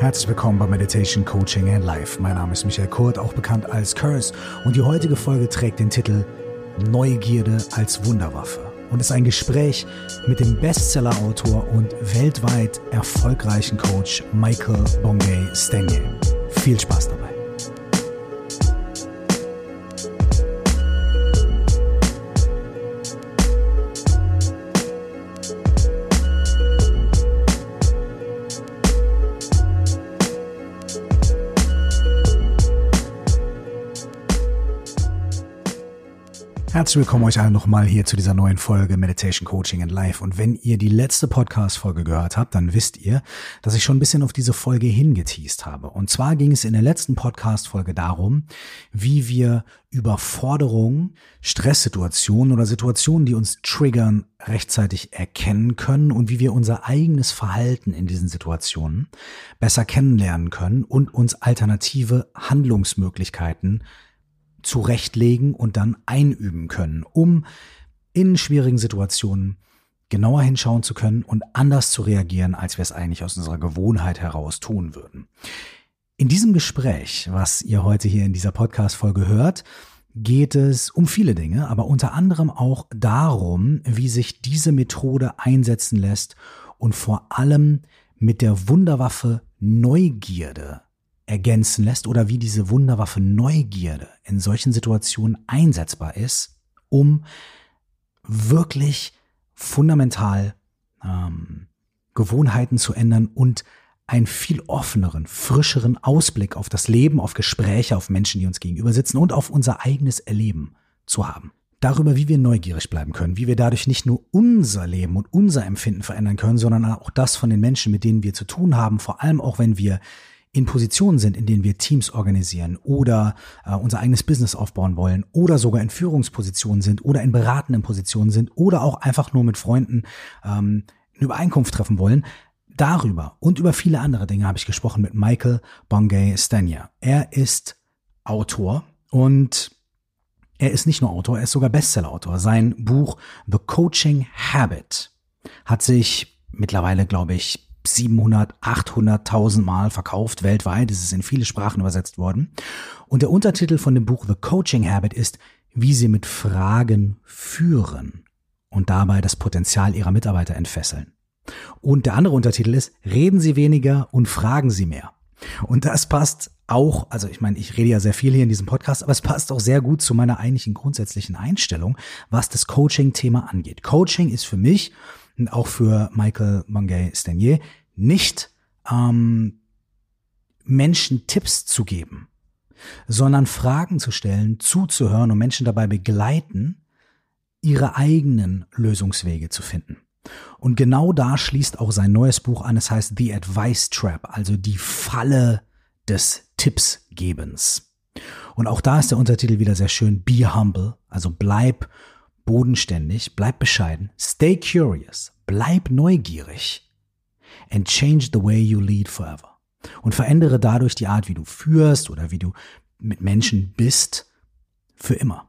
Herzlich willkommen bei Meditation Coaching and Life. Mein Name ist Michael Kurt, auch bekannt als Curse, und die heutige Folge trägt den Titel Neugierde als Wunderwaffe und ist ein Gespräch mit dem Bestseller-Autor und weltweit erfolgreichen Coach Michael Bongay Stanier. Viel Spaß dabei. Herzlich willkommen euch alle nochmal hier zu dieser neuen Folge Meditation Coaching and Life. Und wenn ihr die letzte Podcast-Folge gehört habt, dann wisst ihr, dass ich schon ein bisschen auf diese Folge hingeteased habe. Und zwar ging es in der letzten Podcast-Folge darum, wie wir Überforderungen, Stresssituationen oder Situationen, die uns triggern, rechtzeitig erkennen können und wie wir unser eigenes Verhalten in diesen Situationen besser kennenlernen können und uns alternative Handlungsmöglichkeiten zurechtlegen und dann einüben können, um in schwierigen Situationen genauer hinschauen zu können und anders zu reagieren, als wir es eigentlich aus unserer Gewohnheit heraus tun würden. In diesem Gespräch, was ihr heute hier in dieser Podcast-Folge hört, geht es um viele Dinge, aber unter anderem auch darum, wie sich diese Methode einsetzen lässt und vor allem mit der Wunderwaffe Neugierde ergänzen lässt oder wie diese Wunderwaffe Neugierde in solchen Situationen einsetzbar ist, um wirklich fundamental ähm, Gewohnheiten zu ändern und einen viel offeneren, frischeren Ausblick auf das Leben, auf Gespräche, auf Menschen, die uns gegenüber sitzen und auf unser eigenes Erleben zu haben. Darüber, wie wir neugierig bleiben können, wie wir dadurch nicht nur unser Leben und unser Empfinden verändern können, sondern auch das von den Menschen, mit denen wir zu tun haben, vor allem auch wenn wir in Positionen sind, in denen wir Teams organisieren oder äh, unser eigenes Business aufbauen wollen oder sogar in Führungspositionen sind oder in beratenden Positionen sind oder auch einfach nur mit Freunden ähm, eine Übereinkunft treffen wollen. Darüber und über viele andere Dinge habe ich gesprochen mit Michael Bongay Stania. Er ist Autor und er ist nicht nur Autor, er ist sogar Bestsellerautor. Sein Buch The Coaching Habit hat sich mittlerweile, glaube ich, 700, 800.000 Mal verkauft weltweit. Es ist in viele Sprachen übersetzt worden. Und der Untertitel von dem Buch The Coaching Habit ist, wie Sie mit Fragen führen und dabei das Potenzial Ihrer Mitarbeiter entfesseln. Und der andere Untertitel ist, reden Sie weniger und fragen Sie mehr. Und das passt auch, also ich meine, ich rede ja sehr viel hier in diesem Podcast, aber es passt auch sehr gut zu meiner eigentlichen grundsätzlichen Einstellung, was das Coaching-Thema angeht. Coaching ist für mich und auch für Michael Mangay Stanier nicht ähm, Menschen Tipps zu geben, sondern Fragen zu stellen, zuzuhören und Menschen dabei begleiten, ihre eigenen Lösungswege zu finden. Und genau da schließt auch sein neues Buch an. Es heißt The Advice Trap, also die Falle des Tippsgebens. Und auch da ist der Untertitel wieder sehr schön. Be humble, also bleib bodenständig, bleib bescheiden, stay curious, bleib neugierig and change the way you lead forever. Und verändere dadurch die Art, wie du führst oder wie du mit Menschen bist, für immer.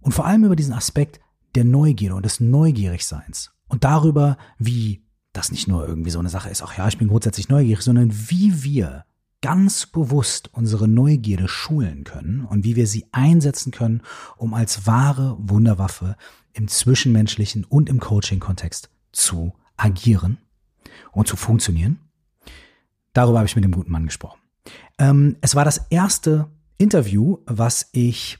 Und vor allem über diesen Aspekt der Neugierde und des Neugierigseins und darüber, wie das nicht nur irgendwie so eine Sache ist, ach ja, ich bin grundsätzlich neugierig, sondern wie wir ganz bewusst unsere Neugierde schulen können und wie wir sie einsetzen können, um als wahre Wunderwaffe im zwischenmenschlichen und im Coaching-Kontext zu agieren und zu funktionieren. Darüber habe ich mit dem guten Mann gesprochen. Ähm, es war das erste Interview, was ich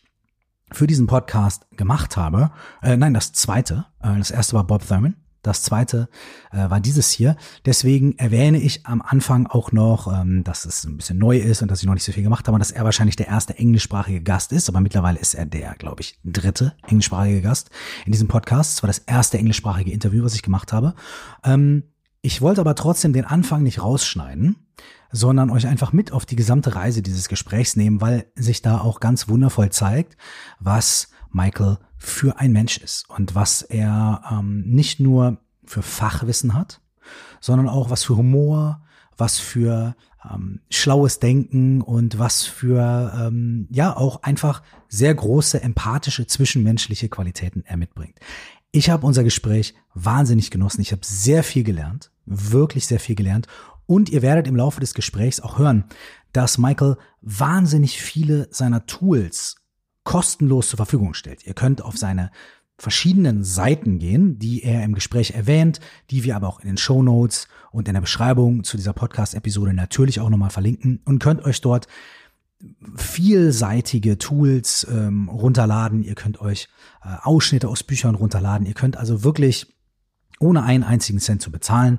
für diesen Podcast gemacht habe. Äh, nein, das zweite. Äh, das erste war Bob Thurman. Das zweite äh, war dieses hier. Deswegen erwähne ich am Anfang auch noch, ähm, dass es ein bisschen neu ist und dass ich noch nicht so viel gemacht habe, dass er wahrscheinlich der erste englischsprachige Gast ist. Aber mittlerweile ist er der, glaube ich, dritte englischsprachige Gast in diesem Podcast. Es war das erste englischsprachige Interview, was ich gemacht habe. Ähm, ich wollte aber trotzdem den Anfang nicht rausschneiden, sondern euch einfach mit auf die gesamte Reise dieses Gesprächs nehmen, weil sich da auch ganz wundervoll zeigt, was Michael für ein Mensch ist und was er ähm, nicht nur für Fachwissen hat, sondern auch was für Humor, was für ähm, schlaues Denken und was für ähm, ja auch einfach sehr große empathische zwischenmenschliche Qualitäten er mitbringt. Ich habe unser Gespräch wahnsinnig genossen. Ich habe sehr viel gelernt, wirklich sehr viel gelernt Und ihr werdet im Laufe des Gesprächs auch hören, dass Michael wahnsinnig viele seiner Tools kostenlos zur Verfügung stellt. Ihr könnt auf seine verschiedenen Seiten gehen, die er im Gespräch erwähnt, die wir aber auch in den Show Notes und in der Beschreibung zu dieser Podcast-Episode natürlich auch nochmal verlinken und könnt euch dort vielseitige Tools ähm, runterladen. Ihr könnt euch äh, Ausschnitte aus Büchern runterladen. Ihr könnt also wirklich ohne einen einzigen Cent zu bezahlen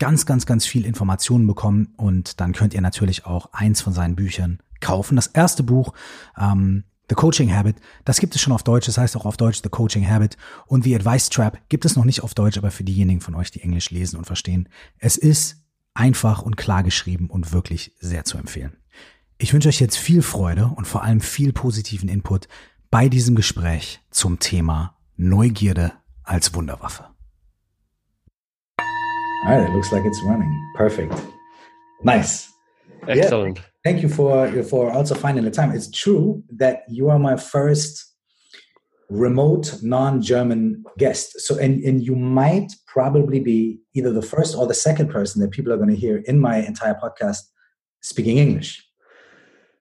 ganz, ganz, ganz viel Informationen bekommen und dann könnt ihr natürlich auch eins von seinen Büchern kaufen. Das erste Buch, ähm, The Coaching Habit, das gibt es schon auf Deutsch, das heißt auch auf Deutsch The Coaching Habit und The Advice Trap gibt es noch nicht auf Deutsch, aber für diejenigen von euch, die Englisch lesen und verstehen, es ist einfach und klar geschrieben und wirklich sehr zu empfehlen. Ich wünsche euch jetzt viel Freude und vor allem viel positiven Input bei diesem Gespräch zum Thema Neugierde als Wunderwaffe. All right, it looks like it's running. Perfect. Nice. Excellent. Yeah. Thank you for for also finding the time. It's true that you are my first remote non-German guest. So and and you might probably be either the first or the second person that people are going to hear in my entire podcast speaking English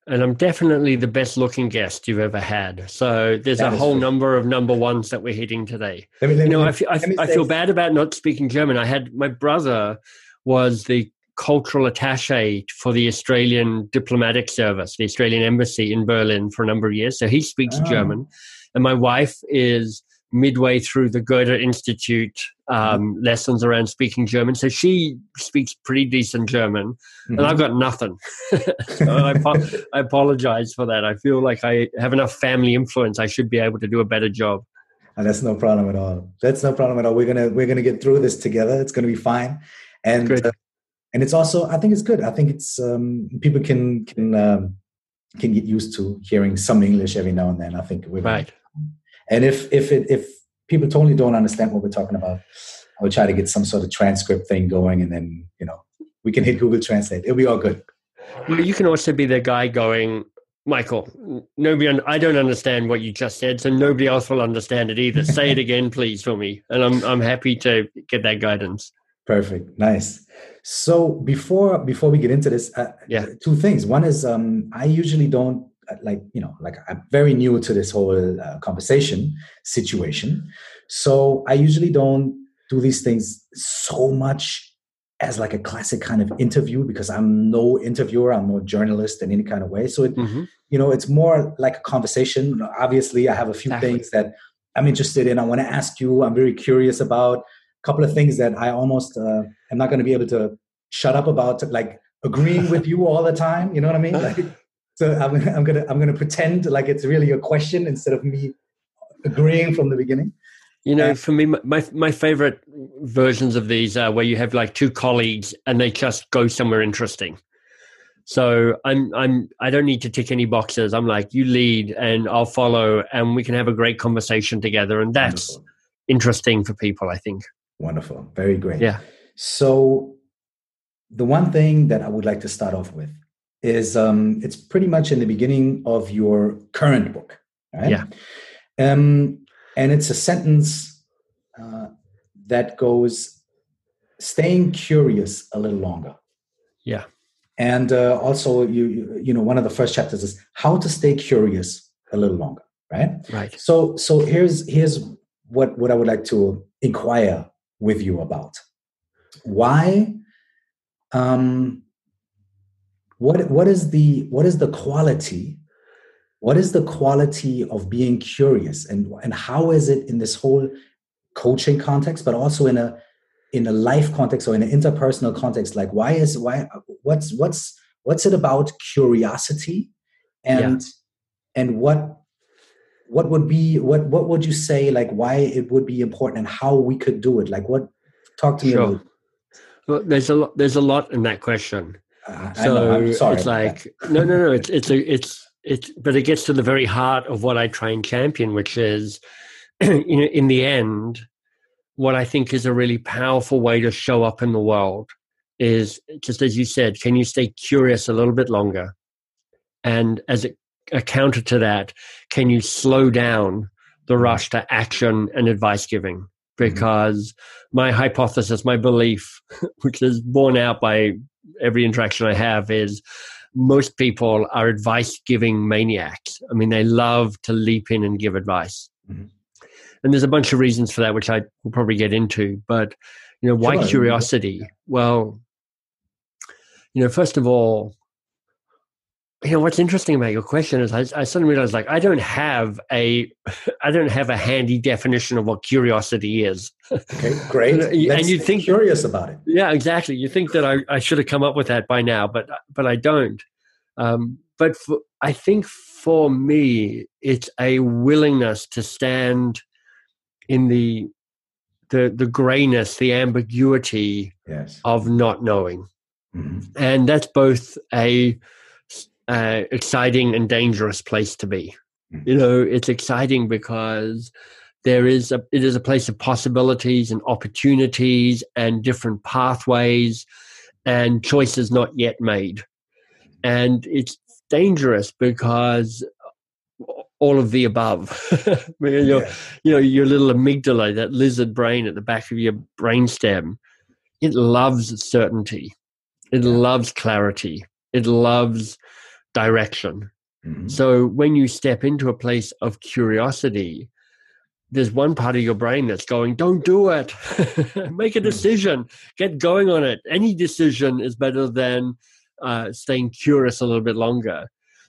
and I'm definitely the best looking guest you've ever had. So there's that a whole true. number of number ones that we're hitting today. Me, you know, me, I, feel, I, I feel bad about not speaking German. I had my brother was the cultural attache for the Australian diplomatic service, the Australian embassy in Berlin for a number of years. So he speaks oh. German. And my wife is midway through the Goethe Institute um, mm-hmm. lessons around speaking German. So she speaks pretty decent German, mm-hmm. and I've got nothing. I, I, apologize for that. I feel like I have enough family influence. I should be able to do a better job. And that's no problem at all. That's no problem at all. We're gonna we're gonna get through this together. It's gonna be fine. And uh, and it's also I think it's good. I think it's um, people can can um, can get used to hearing some English every now and then. I think we're right. And if if it, if people totally don't understand what we're talking about, I will try to get some sort of transcript thing going, and then you know we can hit Google Translate. It'll be all good. Well, you can also be the guy going, Michael. Nobody, I don't understand what you just said, so nobody else will understand it either. Say it again, please, for me, and I'm I'm happy to get that guidance. Perfect, nice. So before before we get into this, uh, yeah, two things. One is um, I usually don't like you know like i'm very new to this whole uh, conversation situation so i usually don't do these things so much as like a classic kind of interview because i'm no interviewer i'm no journalist in any kind of way so it mm-hmm. you know it's more like a conversation obviously i have a few exactly. things that i'm interested in i want to ask you i'm very curious about couple of things that i almost uh, am not going to be able to shut up about like agreeing with you all the time you know what i mean like so I'm, I'm gonna I'm gonna pretend like it's really a question instead of me agreeing from the beginning. You know, for me, my my favorite versions of these are where you have like two colleagues and they just go somewhere interesting. So I'm I'm I don't need to tick any boxes. I'm like you lead and I'll follow and we can have a great conversation together and that's Wonderful. interesting for people. I think. Wonderful, very great. Yeah. So the one thing that I would like to start off with is um, it's pretty much in the beginning of your current book, right? Yeah. Um, and it's a sentence uh, that goes, "Staying curious a little longer." Yeah. And uh, also, you, you know, one of the first chapters is how to stay curious a little longer, right? Right. So so here's here's what what I would like to inquire with you about. Why? Um, what what is the what is the quality what is the quality of being curious and and how is it in this whole coaching context but also in a in a life context or in an interpersonal context like why is why what's what's what's it about curiosity and yeah. and what what would be what what would you say like why it would be important and how we could do it like what talk to me sure. about well there's a lot there's a lot in that question uh, so it's like no, no, no. It's it's a it's it's but it gets to the very heart of what I try and champion, which is you know in the end, what I think is a really powerful way to show up in the world is just as you said, can you stay curious a little bit longer? And as a, a counter to that, can you slow down the mm-hmm. rush to action and advice giving? Mm-hmm. Because mm-hmm. my hypothesis, my belief, which is borne out by every interaction I have is most people are advice giving maniacs. I mean, they love to leap in and give advice. Mm-hmm. And there's a bunch of reasons for that, which I will probably get into. But, you know, why sure. curiosity? Well, you know, first of all, you know what's interesting about your question is I, I, suddenly realized like I don't have a I don't have a handy definition of what curiosity is. Okay, great. and, and you think curious about it. Yeah, exactly. You think that I, I should have come up with that by now, but but I don't. Um, but for, I think for me, it's a willingness to stand in the the the grayness, the ambiguity yes. of not knowing, mm-hmm. and that's both a uh, exciting and dangerous place to be. Mm-hmm. You know, it's exciting because there is a it is a place of possibilities and opportunities and different pathways and choices not yet made. And it's dangerous because all of the above. your, yeah. you know, your little amygdala, that lizard brain at the back of your brainstem, it loves certainty. It yeah. loves clarity. It loves direction. Mm-hmm. So when you step into a place of curiosity, there's one part of your brain that's going, don't do it. Make a mm. decision. Get going on it. Any decision is better than uh, staying curious a little bit longer.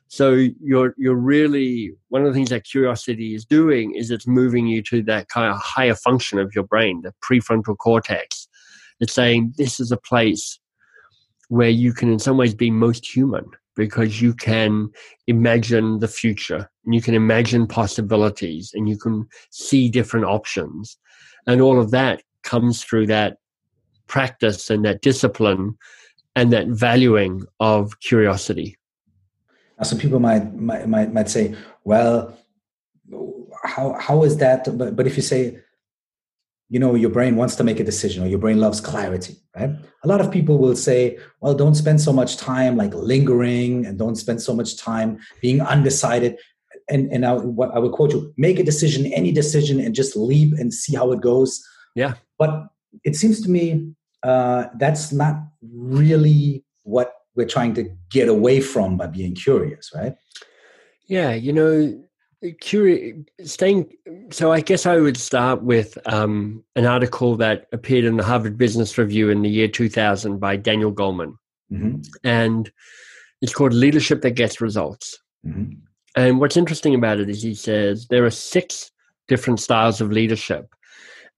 So you're you're really one of the things that curiosity is doing is it's moving you to that kind of higher function of your brain, the prefrontal cortex. It's saying this is a place where you can in some ways be most human because you can imagine the future and you can imagine possibilities and you can see different options. And all of that comes through that practice and that discipline and that valuing of curiosity. Now, Some people might, might might might say, "Well, how how is that?" But but if you say, you know your brain wants to make a decision or your brain loves clarity right? A lot of people will say well don't spend so much time like lingering and don't spend so much time being undecided. And and I, what I would quote you make a decision any decision and just leap and see how it goes. Yeah. But it seems to me uh, that's not really what we're trying to get away from by being curious right? Yeah you know curious staying so i guess i would start with um, an article that appeared in the harvard business review in the year 2000 by daniel goleman mm-hmm. and it's called leadership that gets results mm-hmm. and what's interesting about it is he says there are six different styles of leadership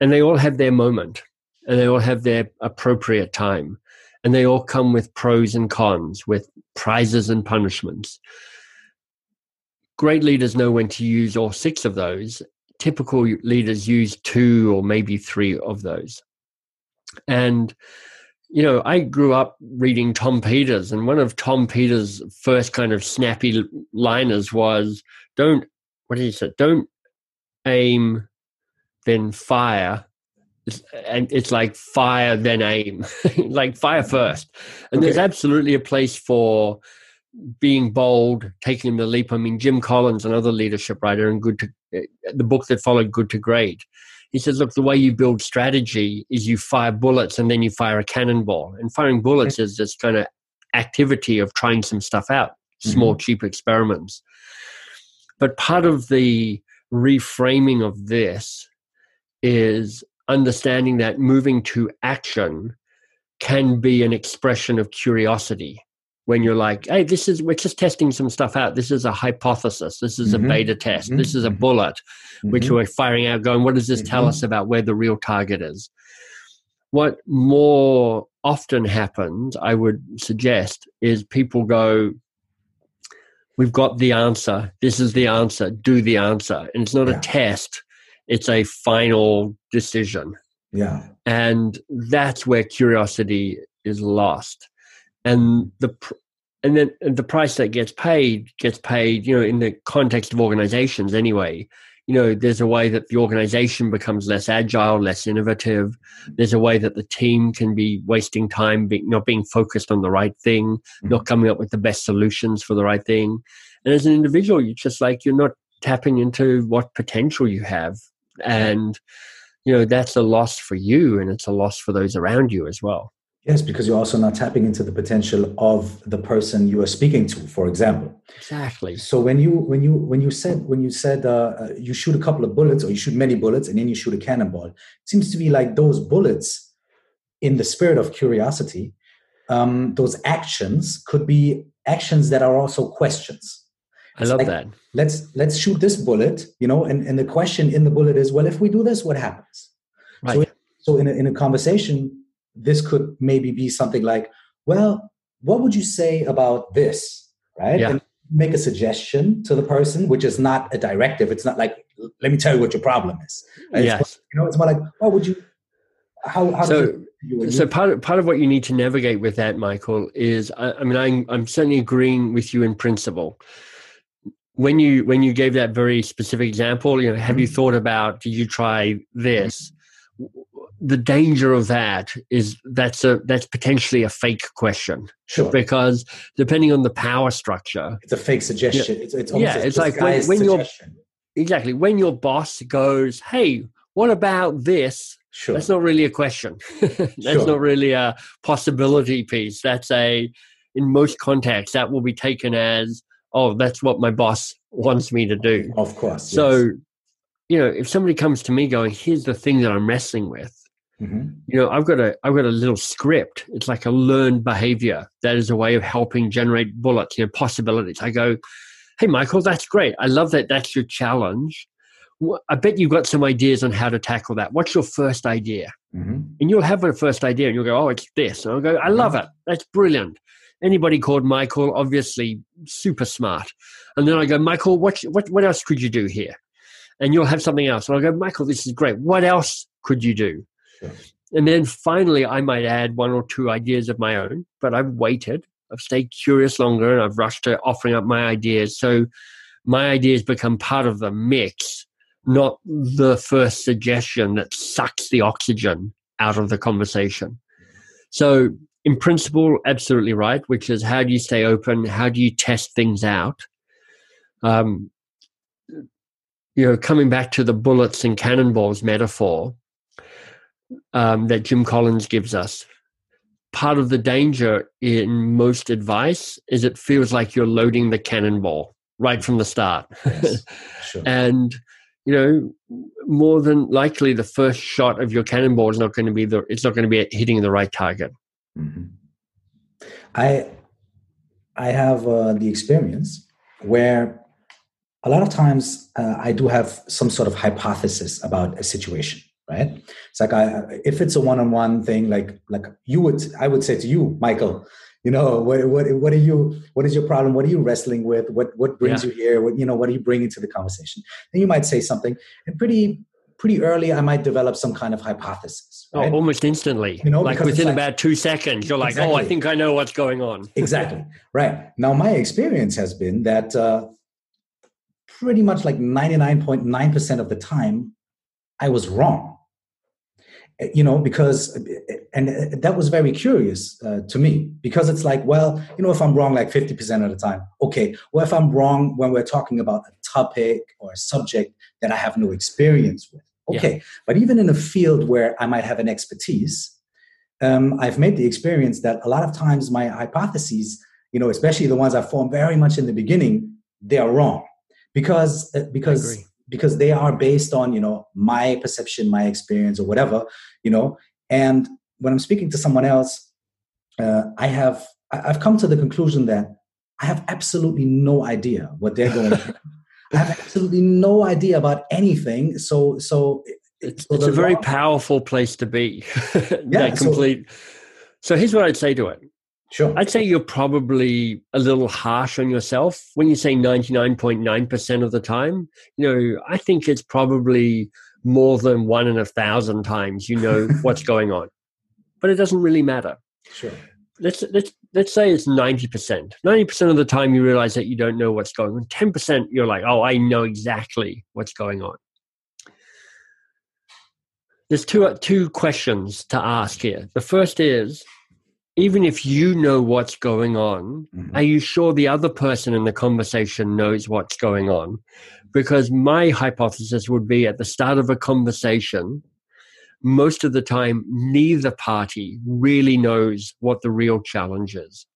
and they all have their moment and they all have their appropriate time and they all come with pros and cons with prizes and punishments great leaders know when to use all six of those. Typical leaders use two or maybe three of those. And, you know, I grew up reading Tom Peters, and one of Tom Peters' first kind of snappy liners was don't, what did he say? Don't aim, then fire. And it's like fire, then aim, like fire mm-hmm. first. And okay. there's absolutely a place for being bold, taking the leap. I mean, Jim Collins, another leadership writer, and good to the book that followed Good to Great. He says, look, the way you build strategy is you fire bullets and then you fire a cannonball. And firing bullets is this kind of activity of trying some stuff out, small, mm-hmm. cheap experiments. But part of the reframing of this is understanding that moving to action can be an expression of curiosity when you're like, hey, this is, we're just testing some stuff out. This is a hypothesis. This is mm-hmm. a beta test. Mm-hmm. This is a mm-hmm. bullet, mm-hmm. which we're firing out, going, what does this tell us mm-hmm. about where the real target is? What more often happens, I would suggest, is people go, we've got the answer. This is the answer. Do the answer. And it's not yeah. a test, it's a final decision. Yeah. And that's where curiosity is lost and the and then the price that gets paid gets paid you know in the context of organizations anyway. You know there's a way that the organization becomes less agile less innovative. There's a way that the team can be wasting time being, not being focused on the right thing mm-hmm. not coming up with the best solutions for the right thing. And as an individual you're just like you're not tapping into what potential you have. And you know that's a loss for you and it's a loss for those around you as well Yes, because you're also not tapping into the potential of the person you are speaking to, for example. Exactly. So when you when you when you said when you said uh, uh, you shoot a couple of bullets or you shoot many bullets and then you shoot a cannonball, it seems to be like those bullets, in the spirit of curiosity, um, those actions could be actions that are also questions. I love like, that. Let's let's shoot this bullet, you know, and, and the question in the bullet is, well, if we do this, what happens? Right. So, so in a, in a conversation, this could maybe be something like, well, what would you say about this? Right? Yeah. And make a suggestion to the person, which is not a directive. It's not like, let me tell you what your problem is. Right? Yes. You know, it's more like, what would you, how, how so, you, so part of, part of what you need to navigate with that, Michael, is I, I mean, I'm, I'm certainly agreeing with you in principle. When you when you gave that very specific example, you know, have you mm-hmm. thought about? Did you try this? The danger of that is that's a that's potentially a fake question. Sure. Because depending on the power structure, it's a fake suggestion. Yeah, it's, it's yeah, it's like when, when your exactly when your boss goes, "Hey, what about this?" Sure. That's not really a question. that's sure. not really a possibility piece. That's a in most contexts that will be taken as, "Oh, that's what my boss wants me to do." Of course. So. Yes. You know, if somebody comes to me going, "Here's the thing that I'm wrestling with," Mm-hmm. You know, I've got a I've got a little script. It's like a learned behavior that is a way of helping generate bullets, you know, possibilities. I go, hey, Michael, that's great. I love that. That's your challenge. I bet you've got some ideas on how to tackle that. What's your first idea? Mm-hmm. And you'll have a first idea, and you'll go, oh, it's this. And I'll go, I love mm-hmm. it. That's brilliant. Anybody called Michael, obviously super smart. And then I go, Michael, what what what else could you do here? And you'll have something else. And I'll go, Michael, this is great. What else could you do? And then finally, I might add one or two ideas of my own, but I've waited. I've stayed curious longer and I've rushed to offering up my ideas. So my ideas become part of the mix, not the first suggestion that sucks the oxygen out of the conversation. So, in principle, absolutely right, which is how do you stay open? How do you test things out? Um, you know, coming back to the bullets and cannonballs metaphor, um, that Jim Collins gives us. Part of the danger in most advice is it feels like you're loading the cannonball right from the start. Yes, sure. and, you know, more than likely the first shot of your cannonball is not going to be the, it's not going to be hitting the right target. Mm-hmm. I, I have uh, the experience where a lot of times uh, I do have some sort of hypothesis about a situation right? It's like i if it's a one-on-one thing like like you would i would say to you michael you know what what what are you what is your problem? What are you wrestling with? What what brings yeah. you here? What you know what are you bringing to the conversation? And you might say something and pretty pretty early i might develop some kind of hypothesis oh, right? oh, almost instantly. You know like within like, about two seconds you're like exactly. oh i think i know what's going on. Exactly. Right. Now my experience has been that uh, pretty much like 99.9% of the time i was wrong you know because and that was very curious uh, to me because it's like well you know if i'm wrong like 50% of the time okay. Well if i'm wrong when we're talking about a topic or a subject that i have no experience with okay. Yeah. but even in a field where i might have an expertise um, i've made the experience that a lot of times my hypotheses you know especially the ones i formed very much in the beginning they are wrong. Because uh, because because they are based on you know my perception my experience or whatever you know. And when i'm speaking to someone else uh, i have i've come to the conclusion that i have absolutely no idea what they're going i have absolutely no idea about anything. So so it's, it's a very powerful place to be. Yeah complete so, so here's what i'd say to it Sure. I'd say you're probably a little harsh on yourself when you say 99.9% of the time. You know, I think it's probably more than one in a thousand times you know what's going on. But it doesn't really matter. Sure. Let's let's let's say it's 90%. 90% of the time you realize that you don't know what's going on. 10% you're like, "Oh, I know exactly what's going on." There's two two questions to ask here. The first is even if you know what's going on, mm-hmm. are you sure the other person in the conversation knows what's going on? Because my hypothesis would be at the start of a conversation, most of the time, neither party really knows what the real challenge is.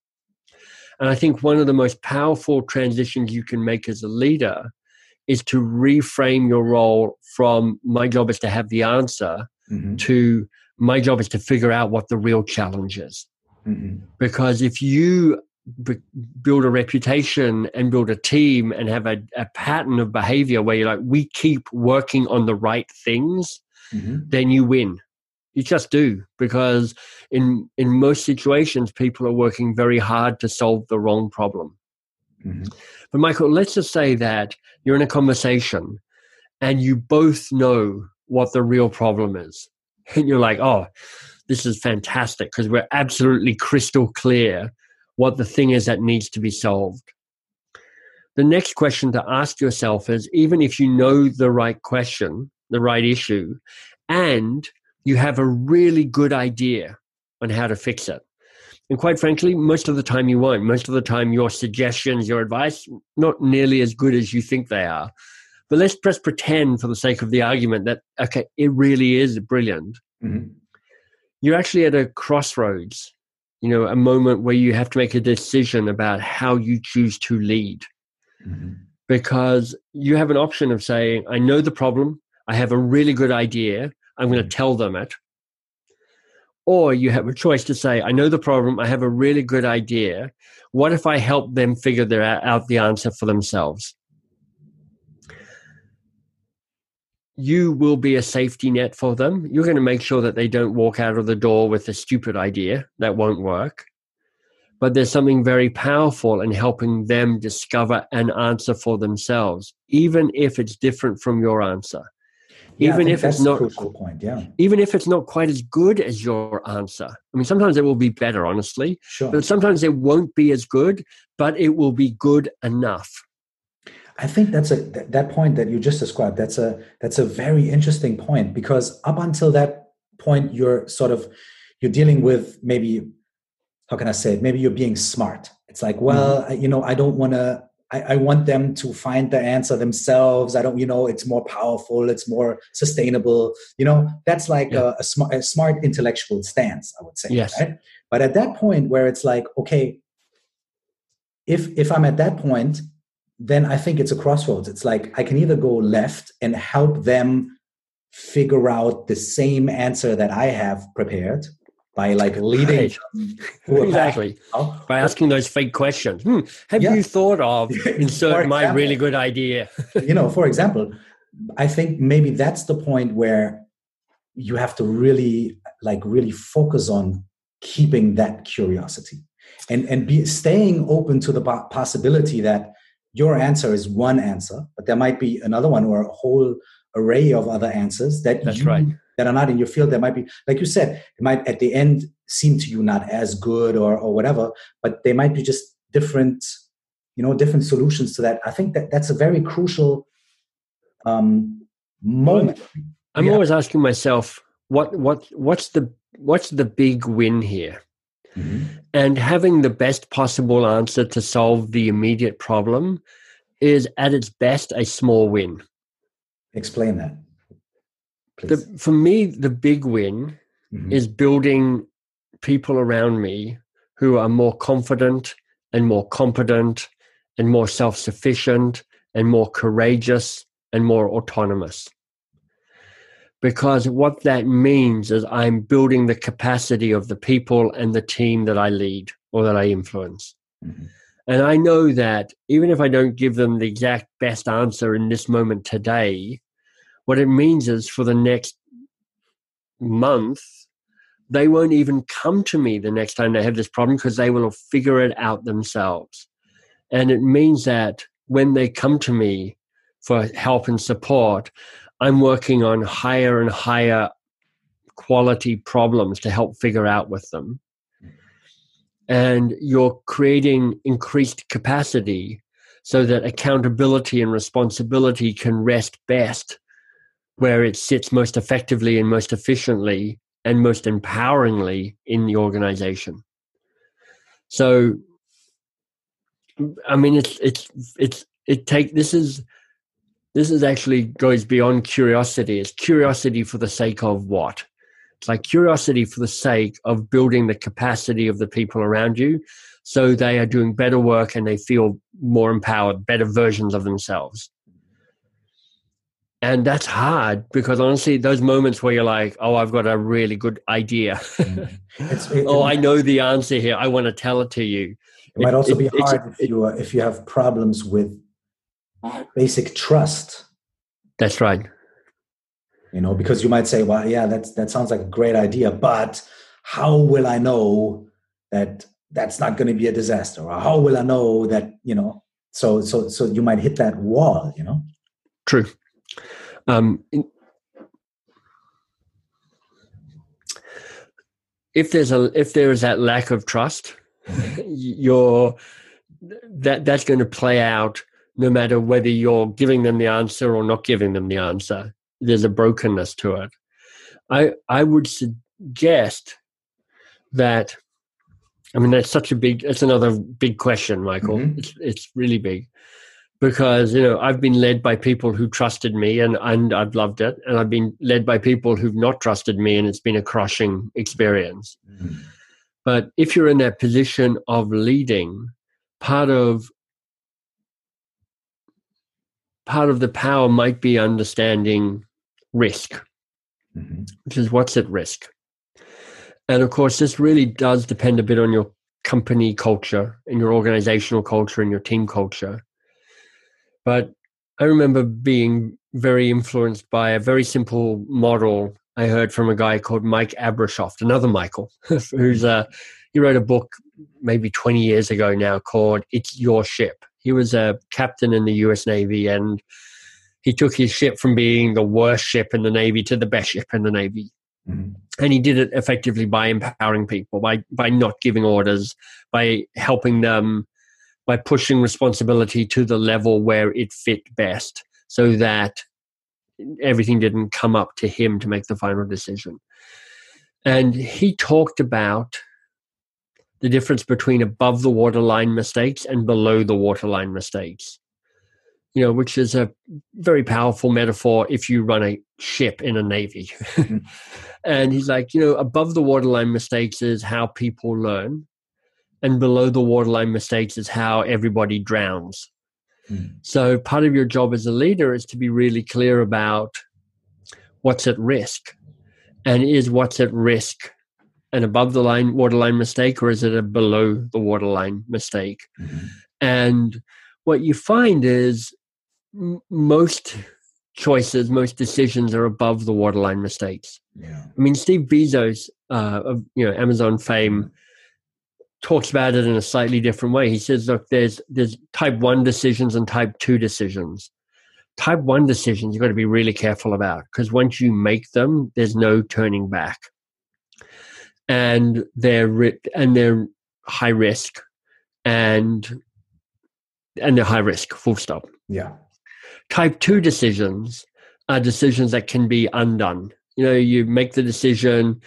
And I think one of the most powerful transitions you can make as a leader is to reframe your role from my job is to have the answer mm-hmm. to my job is to figure out what the real challenge is. Mm-hmm. Because if you b- build a reputation and build a team and have a, a, pattern of behavior where you're like, we keep working on the right things, mm-hmm. then you win. You just do because in in most situations, people are working very hard to solve the wrong problem. Mm-hmm. But Michael, let's just say that you're in a conversation and you both know what the real problem is, and you're like, "Oh, this is fantastic because we're absolutely crystal clear what the thing is that needs to be solved. The next question to ask yourself is even if you know the right question, the right issue, and you have a really good idea on how to fix it. And quite frankly, most of the time you won't. Most of the time, your suggestions, your advice, not nearly as good as you think they are. But let's just pretend, for the sake of the argument, that, okay, it really is brilliant. Mm-hmm. You're actually at a crossroads you know a moment where you have to make a decision about how you choose to lead mm-hmm. because you have an option of saying i know the problem i have a really good idea i'm going to mm-hmm. tell them it or you have a choice to say i know the problem i have a really good idea what if i help them figure their, out the answer for themselves you will be a safety net for them. You're going to make sure that they don't walk out of the door with a stupid idea that won't work. But there's something very powerful in helping them discover an answer for themselves, even if it's different from your answer. Yeah, even if it's not point, yeah. Even if it's not quite as good as your answer. I mean, sometimes it will be better, honestly. Sure. But sometimes it won't be as good, but it will be good enough. I think that's a that point that you just described. That's a that's a very interesting point because up until that point, you're sort of you're dealing with maybe how can I say it? Maybe you're being smart. It's like, well, mm-hmm. you know, I don't want to. I, I, want them to find the answer themselves. I don't, you know, it's more powerful. It's more sustainable. You know, that's like yeah. a, a, smart, a smart intellectual stance. I would say. Yes. Right? But at that point, where it's like, okay, if if I'm at that point then I think it's a crossroads. It's like I can either go left and help them figure out the same answer that I have prepared by like leading right. exactly by asking those fake questions. Hmm, have yeah. you thought of insert my really good idea? you know, for example, I think maybe that's the point where you have to really like really focus on keeping that curiosity and and be staying open to the possibility that your answer is one answer, but there might be another one or a whole array of other answers that That's you, right. that are not in your field. That might be, like you said, it might at the end seem to you not as good or or whatever, but they might be just different, you know, different solutions to that. I think that that's a very crucial um, moment. I'm yeah. always asking myself, what what what's the what's the big win here? Mm-hmm. And having the best possible answer to solve the immediate problem is at its best a small win. Explain that. The, for me, the big win mm-hmm. is building people around me who are more confident and more competent and more self sufficient and more courageous and more autonomous because what that means is I'm building the capacity of the people and the team that I lead or that I influence. Mm-hmm. And I know that even if I don't give them the exact best answer in this moment today, what it means is for the next month, they won't even come to me the next time they have this problem because they will figure it out themselves. And it means that when they come to me for help and support, I'm working on higher and higher quality problems to help figure out with them. And you're creating increased capacity so that accountability and responsibility can rest best where it sits most effectively and most efficiently and most empoweringly in the organization. So, I mean, it's, it's, it's, it take, this is, this is actually goes beyond curiosity. It's curiosity for the sake of what? It's like curiosity for the sake of building the capacity of the people around you so they are doing better work and they feel more empowered, better versions of themselves. And that's hard because honestly, those moments where you're like, oh, I've got a really good idea. Mm-hmm. it, oh, I know the answer here. I want to tell it to you. It, might also it, be hard if you, if you have problems with basic trust. That's right. You know because you might say well yeah that's that sounds like a great idea but how will i know that that's not going to be a disaster? Or how will i know that you know? So so so you might hit that wall you know? True. Um if there's a if there is that lack of trust you're that that's going to play out no matter whether you're giving them the answer or not giving them the answer there's a brokenness to it. I I would suggest that I mean that's such a big it's another big question, Michael. Mm-hmm. It's it's really big. Because, you know, I've been led by people who trusted me and, and I've loved it. And I've been led by people who've not trusted me and it's been a crushing experience. Mm-hmm. But if you're in that position of leading, part of part of the power might be understanding risk, mm-hmm. which is what's at risk. And of course, this really does depend a bit on your company culture and your organizational culture and your team culture. But I remember being very influenced by a very simple model I heard from a guy called Mike Abrashoff, another Michael, who's a he wrote a book maybe 20 years ago now called It's Your Ship. He was a captain in the US Navy and he took his ship from being the worst ship in the Navy to the best ship in the Navy. Mm-hmm. And he did it effectively by empowering people, by, by not giving orders, by helping them, by pushing responsibility to the level where it fit best so that everything didn't come up to him to make the final decision. And he talked about the difference between above the waterline mistakes and below the waterline mistakes you know, which is a very powerful metaphor if you run a ship in a navy. And he's like, you know, above the waterline mistakes is how people learn, and below the waterline mistakes is how everybody drowns. Mm. So part of your job as a leader is to be really clear about what's at risk, and is what's at risk an above the line waterline mistake, or is it a below the waterline mistake? Mm-hmm. And what you find is most choices, most decisions are above the waterline mistakes. Yeah. I mean, Steve Bezos uh, of you know Amazon fame mm-hmm. talks about it in a slightly different way. He says, "Look, there's there's type one decisions and type two decisions. Type one decisions you've got to be really careful about because once you make them, there's no turning back, and they're and they're high risk, and and they're high risk. Full stop. Yeah." Type 2 decisions are decisions that can be undone. You know, you make the decision,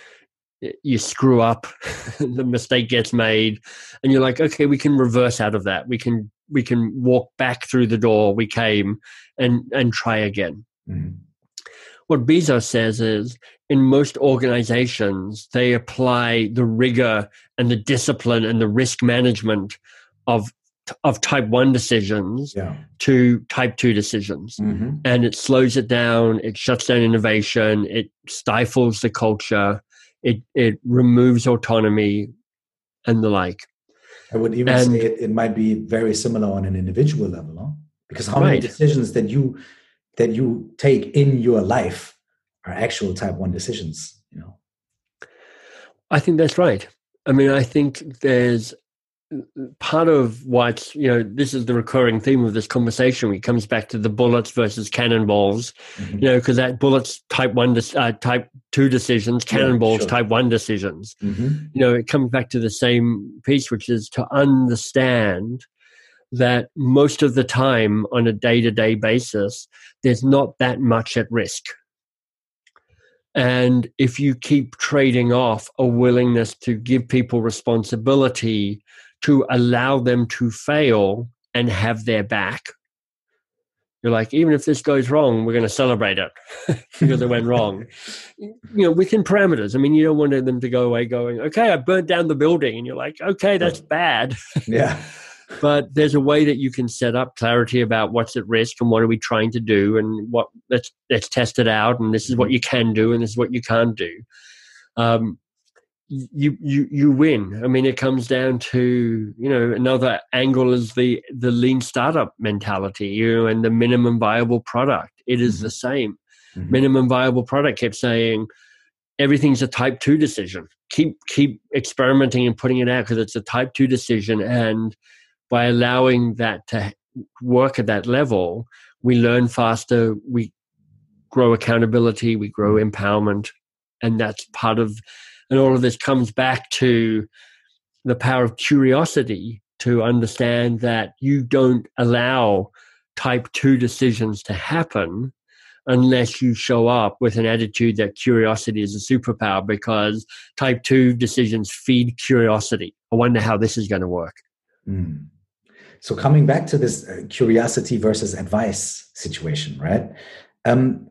you screw up, the mistake gets made, and you're like, okay, we can reverse out of that. We can we can walk back through the door we came and and try again. Mm-hmm. What Bezos says is in most organizations, they apply the rigor and the discipline and the risk management of of type 1 decisions yeah. to type 2 decisions mm-hmm. and it slows it down it shuts down innovation it stifles the culture it it removes autonomy and the like i would even and, say it, it, might be very similar on an individual level no? because how right. many decisions that you that you take in your life are actual type 1 decisions you know i think that's right i mean i think there's part of what you know this is the recurring theme of this conversation it comes back to the bullets versus cannonballs mm-hmm. you know because that bullets type one uh, type two decisions cannonballs yeah, sure. type one decisions mm-hmm. you know it comes back to the same piece which is to understand that most of the time on a day-to-day basis there's not that much at risk and if you keep trading off a willingness to give people responsibility to allow them to fail and have their back, You're like, even if this goes wrong, we're going to celebrate it because it went wrong. You know, within parameters. I mean, you don't want them to go away going, okay, I burnt down the building. And you're like, okay, that's bad. Yeah. but there's a way that you can set up clarity about what's at risk and what are we trying to do and what let's let's test it out and this is what mm-hmm. you can do and this is what you can't do. Um, you you you win. I mean, it comes down to you know another angle is the the lean startup mentality, you know, and the minimum viable product. It is mm-hmm. the same. Mm-hmm. Minimum viable product kept saying everything's a type two decision. Keep keep experimenting and putting it out because it's a type two decision, and by allowing that to work at that level, we learn faster. We grow accountability. We grow empowerment, and that's part of and all of this comes back to the power of curiosity to understand that you don't allow type 2 decisions to happen unless you show up with an attitude that curiosity is a superpower because type 2 decisions feed curiosity. I wonder how this is going to work. Mm. So, coming back to this uh, curiosity versus advice situation, right? Um,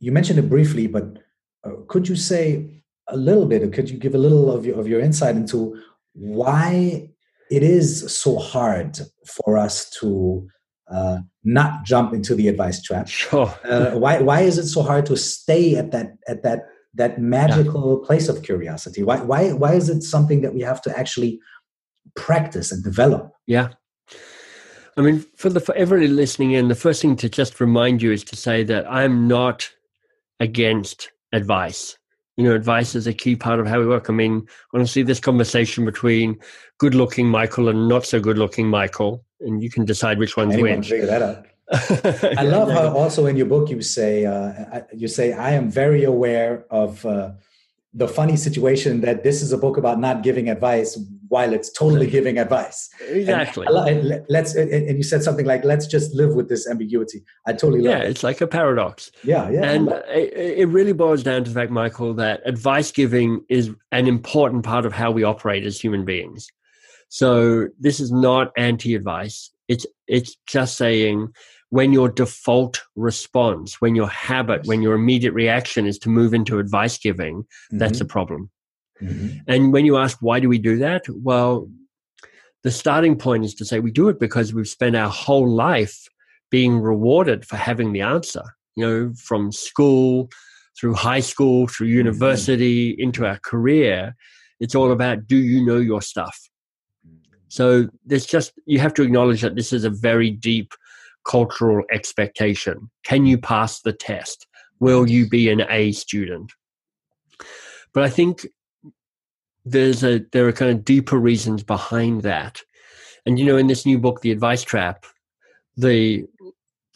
you mentioned it briefly, but uh, could you say a little bit, could you give a little of your, of your insight into why it is so hard for us to uh, not jump into the advice trap? Sure. Uh, why why is it so hard to stay at that at that that magical yeah. place of curiosity? Why why why is it something that we have to actually practice and develop? Yeah. I mean, for the for everybody listening in, the first thing to just remind you is to say that I'm not against advice you know, advice is a key part of how we work. I mean, honestly, this conversation between good looking Michael and not so good looking Michael, and you can decide which one's Anyone which. Figure that out. I love how also in your book you say uh, you say I am very aware of uh, the funny situation that this is a book about not giving advice while it's totally giving advice. Exactly. And let's and you said something like let's just live with this ambiguity. I totally yeah, it. it's like a paradox. Yeah, yeah. And it, it really boils down to the fact, Michael, that advice giving is an important part of how we operate as human beings. So this is not anti-advice. It's it's just saying when your default response, when your habit, when your immediate reaction is to move into advice giving, mm-hmm. that's a problem. Mm-hmm. And when you ask, why do we do that? Well, the starting point is to say we do it because we've spent our whole life being rewarded for having the answer, you know, from school through high school, through mm-hmm. university, mm-hmm. into our career. It's all about do you know your stuff? So there's just, you have to acknowledge that this is a very deep cultural expectation. Can you pass the test? Will you be an A student? But I think there's a there are kind of deeper reasons behind that and you know in this new book the advice trap the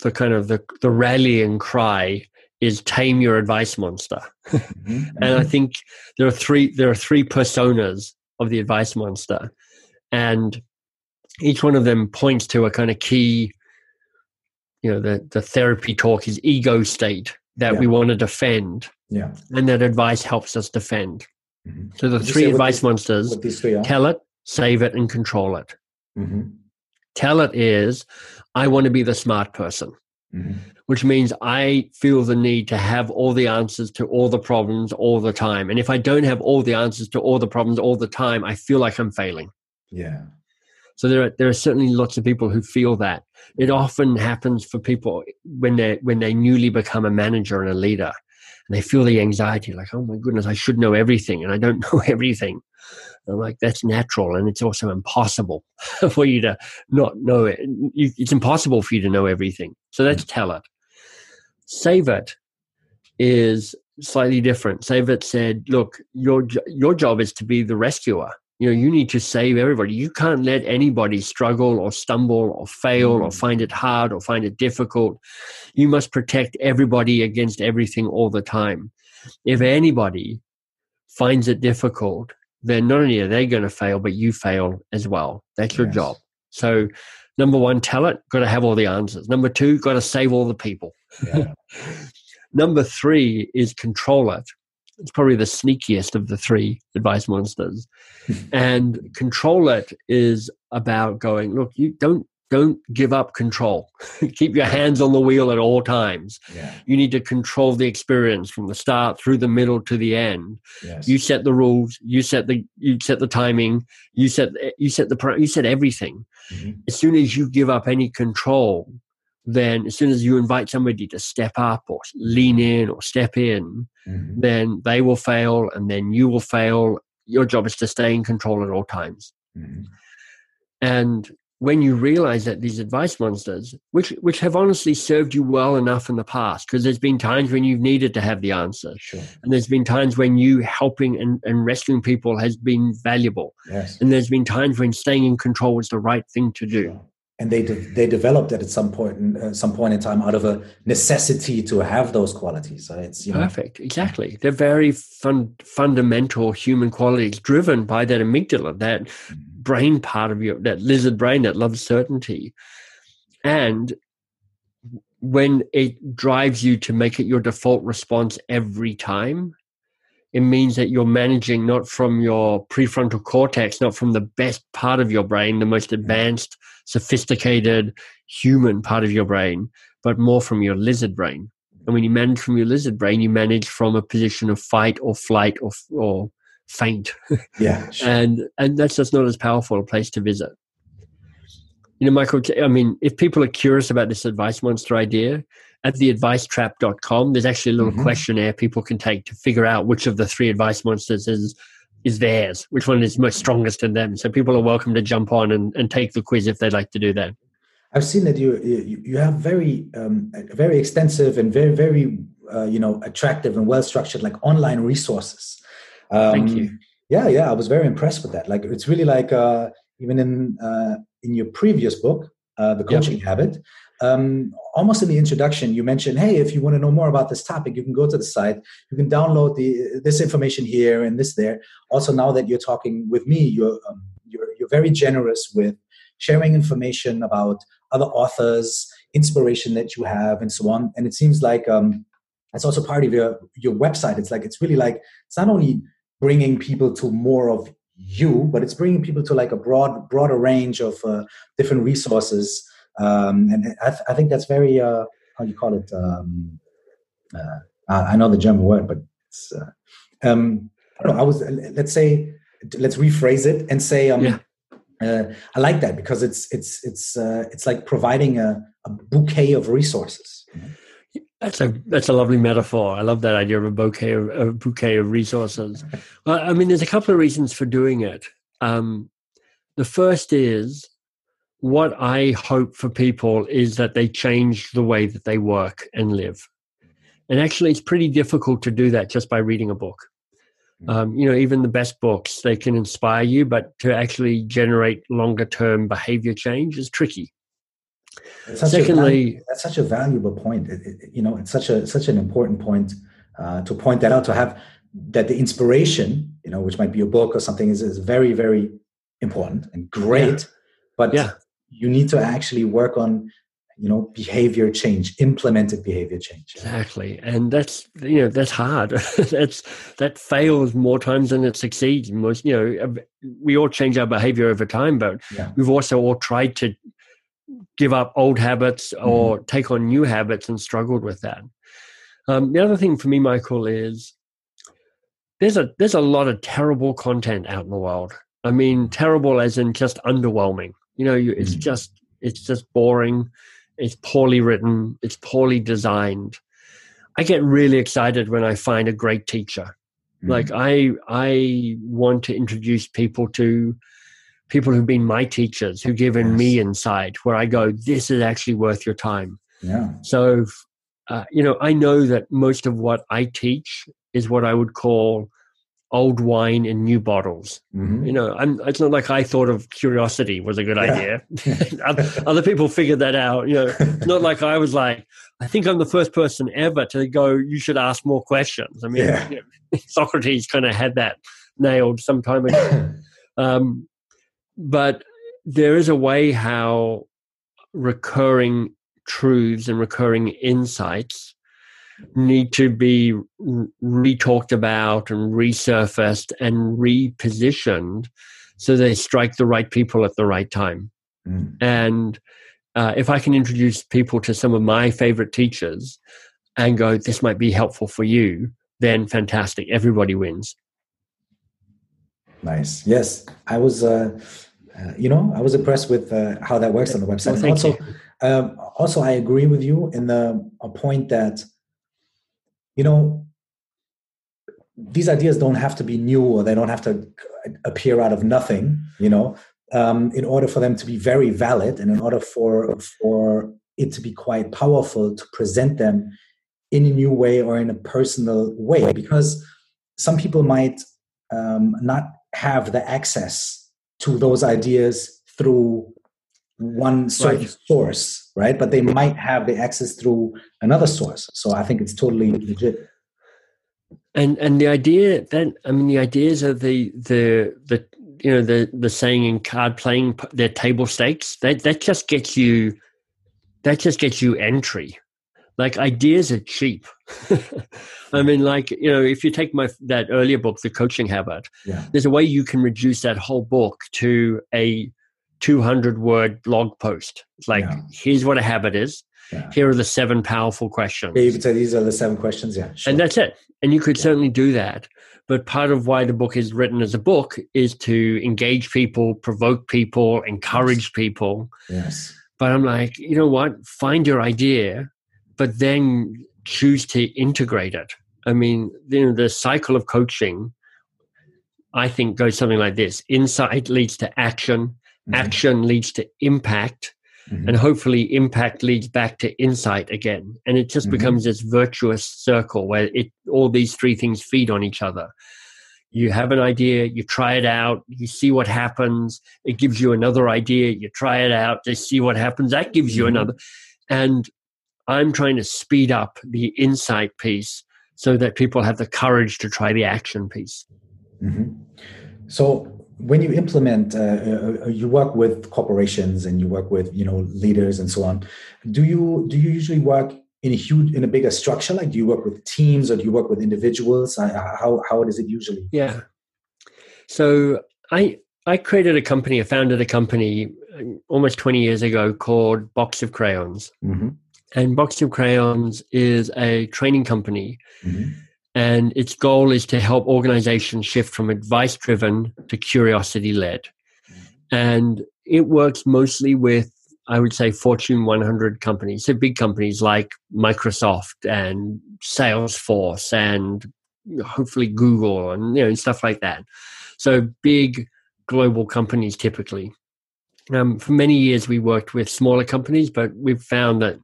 the kind of the the rallying cry is tame your advice monster mm-hmm. and i mm-hmm. think there are three there are three personas of the advice monster and each one of them points to a kind of key you know the the therapy talk is ego state that yeah. we want to defend yeah and that advice helps us defend Mm-hmm. So the three advice these, monsters three tell it, save it, and control it. Mm-hmm. Tell it is, I want to be the smart person, mm-hmm. which means I feel the need to have all the answers to all the problems all the time. And if I don't have all the answers to all the problems all the time, I feel like I'm failing. Yeah. So there are there are certainly lots of people who feel that. It often happens for people when they when they newly become a manager and a leader and they feel the anxiety like oh my goodness i should know everything and i don't know everything. I'm like that's natural and it's also impossible for you to not know it. It's impossible for you to know everything. So hmm. let's tell it. Save it is slightly different. Save it said look your your job is to be the rescuer you know you need to save everybody. You can't let anybody struggle or stumble or fail mm. or find it hard or find it difficult. You must protect everybody against everything all the time. If anybody finds it difficult then not only are they going to fail but you fail as well. That's your yes. job. So number one tell it. Got to have all the answers. Number two got to save all the people. Yeah. number three is control it. It's probably the sneakiest of the three advice monsters. And control it is about going, look, you don't don't give up control. Keep your hands on the wheel at all times. Yeah. You need to control the experience from the start through the middle to the end. Yes. You set the rules. You set the you set the timing. You set you set the you set everything. Mm-hmm. As soon as you give up any control, then as soon as you invite somebody to step up or lean in or step in, mm-hmm. then they will fail, and then you will fail. Your job is to stay in control at all times. Mm-hmm. And when you realize that these advice monsters, which which have honestly served you well enough in the past, because there's been times when you've needed to have the answer, sure. and there's been times when you helping and, and rescuing people has been valuable, yes. and there's been times when staying in control was the right thing to do. Sure. And they de- they developed it at some point in, uh, some point in time out of a necessity to have those qualities. So it's you know, perfect, exactly. They're very fun, fundamental human qualities, driven by that amygdala, that mm-hmm brain part of your that lizard brain that loves certainty and when it drives you to make it your default response every time it means that you're managing not from your prefrontal cortex not from the best part of your brain the most mm-hmm. advanced sophisticated human part of your brain but more from your lizard brain mm-hmm. and when you manage from your lizard brain you manage from a position of fight or flight or, or faint. Yeah. Sure. and and that's just not as powerful a place to visit. You know, Michael, I mean, if people are curious about this advice monster idea, at theadvicetrap.com, there's actually a little mm-hmm. questionnaire people can take to figure out which of the three advice monsters is is theirs, which one is most strongest in them. So people are welcome to jump on and, and take the quiz if they'd like to do that. I've seen that you you, you have very um, very extensive and very very uh, you know attractive and well structured like online resources um, Thank you. Yeah, yeah, I was very impressed with that. Like, it's really like uh, even in uh, in your previous book, uh, the coaching yep. habit. Um, almost in the introduction, you mentioned, "Hey, if you want to know more about this topic, you can go to the site. You can download the this information here and this there." Also, now that you're talking with me, you're um, you're, you're very generous with sharing information about other authors, inspiration that you have, and so on. And it seems like um, it's also part of your your website. It's like it's really like it's not only bringing people to more of you, but it's bringing people to like a broad, broader range of uh, different resources. Um, and I, th- I, think that's very, uh, how do you call it? Um, uh, I know the German word, but it's, uh, um, I don't know. I was, let's say, let's rephrase it and say, um, yeah. Uh, I like that because it's it's it's uh, it's like providing a, a bouquet of resources. You know? That's a that's a lovely metaphor. I love that idea of a bouquet of a bouquet of resources. Well, I mean, there's a couple of reasons for doing it. Um, the first is what I hope for people is that they change the way that they work and live. And actually, it's pretty difficult to do that just by reading a book. Hmm. Um, you know, even the best books they can inspire you, but to actually generate longer term behavior change is tricky. Secondly, that's such a valuable point. It, it, you know, it's such a such an important point uh, to point that out. To have that the inspiration, you know, which might be a book or something, is, is very very important and great. Yeah. But yeah. You need to actually work on you know behavior change implemented behavior change exactly and that's you know that's hard that's that fails more times than it succeeds most you know we all change our behavior over time but yeah. we've also all tried to give up old habits or mm-hmm. take on new habits and struggled with that. Um, the other thing for me, Michael, is there's a there's a lot of terrible content out in the world. I mean, terrible as in just underwhelming. You know, you, it's mm-hmm. just it's just boring. It's poorly written. It's poorly designed. I get really excited when I find a great teacher. Mm-hmm. Like I I want to introduce people to people who've been my teachers who've given yes. me insight where I go, this is actually worth your time. Yeah. So, uh, you know, I know that most of what I teach is what I would call old wine in new bottles. Mm-hmm. You know, I'm, it's not like I thought of curiosity was a good yeah. idea. Other people figured that out. You know, it's not like I was like, I think I'm the first person ever to go, you should ask more questions. I mean, yeah. you know, Socrates kind of had that nailed some time ago. Um, but there is a way how recurring truths and recurring insights need to be re-talked about and resurfaced and repositioned so they strike the right people at the right time Mm. And uh, if I can introduce people to some of my favorite teachers and go, this might be helpful for you, then fantastic. Everybody wins. Nice. Yes, I was. Uh, uh, you know, I was impressed with uh, how that works on the website. Well, also, um, also, I agree with you in the a point that, you know, these ideas don't have to be new or they don't have to appear out of nothing. You know, um, in order for them to be very valid and in order for for it to be quite powerful to present them in a new way or in a personal way because some people might um, not have the access to those ideas through one certain right. source right? But they might have the access through another source. So i think it's totally legit. And and the idea then i mean the ideas of the the the you know the the saying in card playing their table stakes that that just gets you that just gets you entry. Like ideas are cheap. I mean like you know if you take my that earlier book the coaching habit yeah. there's a way you can reduce that whole book to a 200 word blog post it's like yeah. here's what a habit is yeah. here are the seven powerful questions yeah, you could say these are the seven questions yeah sure. and that's it and you could certainly do that but part of why the book is written as a book is to engage people, provoke people, encourage yes. people. Yes. But I'm like, you know what? Find your idea, but then choose to integrate it. I mean, you know, the cycle of coaching, I think, goes something like this: insight leads to action, mm-hmm. action leads to impact, Mm-hmm. And hopefully, impact leads back to insight again. And it just mm-hmm. becomes this virtuous circle where it, all these three things feed on each other. You have an idea, you try it out, you see what happens. It gives you another idea, you try it out, to see what happens. That gives you mm-hmm. another. And I'm trying to speed up the insight piece so that people have the courage to try the action piece. Mm-hmm. So, when you implement, uh, uh, uh, you work with corporations and you work with you know leaders and so on. Do you do you usually work in a huge in a bigger structure? Like, do you work with teams or do you work with individuals? How how is it usually? Yeah. So I I created a company. I founded a company uh, almost twenty years ago called Box of Crayons. Mm-hmm. And Box of Crayons is a training company. Mm-hmm and its goal is to help organizations shift from advice driven to curiosity led. And it works mostly with, I would say, Fortune 100 companies, so big companies like Microsoft and Salesforce and hopefully Google and you know stuff like that. So big global companies typically. Um, for many years, we worked with smaller companies, but we've found that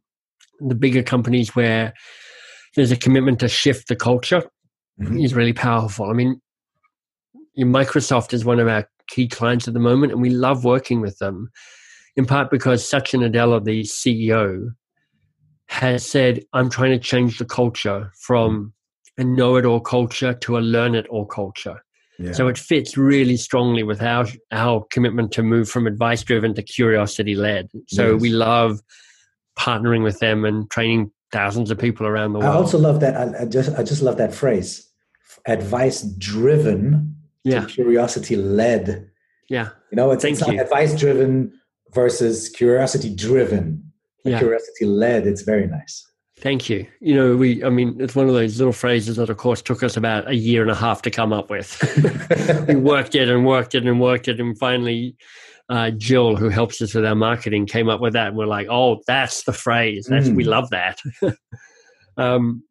the bigger companies where there's a commitment to shift the culture mm-hmm. is really powerful. I mean, Microsoft is one of our key clients at the moment, and we love working with them, in part because Satya Nadella, the CEO, has said, I'm trying to change the culture from a know it all culture to a learn it all culture. Yeah. So it fits really strongly with our our commitment to move from advice driven to curiosity led. So yes. we love partnering with them and training thousands of people around the world. I also love that. I, I just I just love that phrase, advice driven. Yeah. Curiosity led. Yeah. You know, it's, it's not advice driven versus curiosity driven. Yeah. Curiosity led. It's very nice. Thank you. You know, we, I mean, it's one of those little phrases that, of course, took us about a year and a half to come up with. we worked it and worked it and worked it, and finally uh, Jill, who helps us with our marketing, came up with that. And we're like, oh, that's the phrase. That's, mm. We love that. um,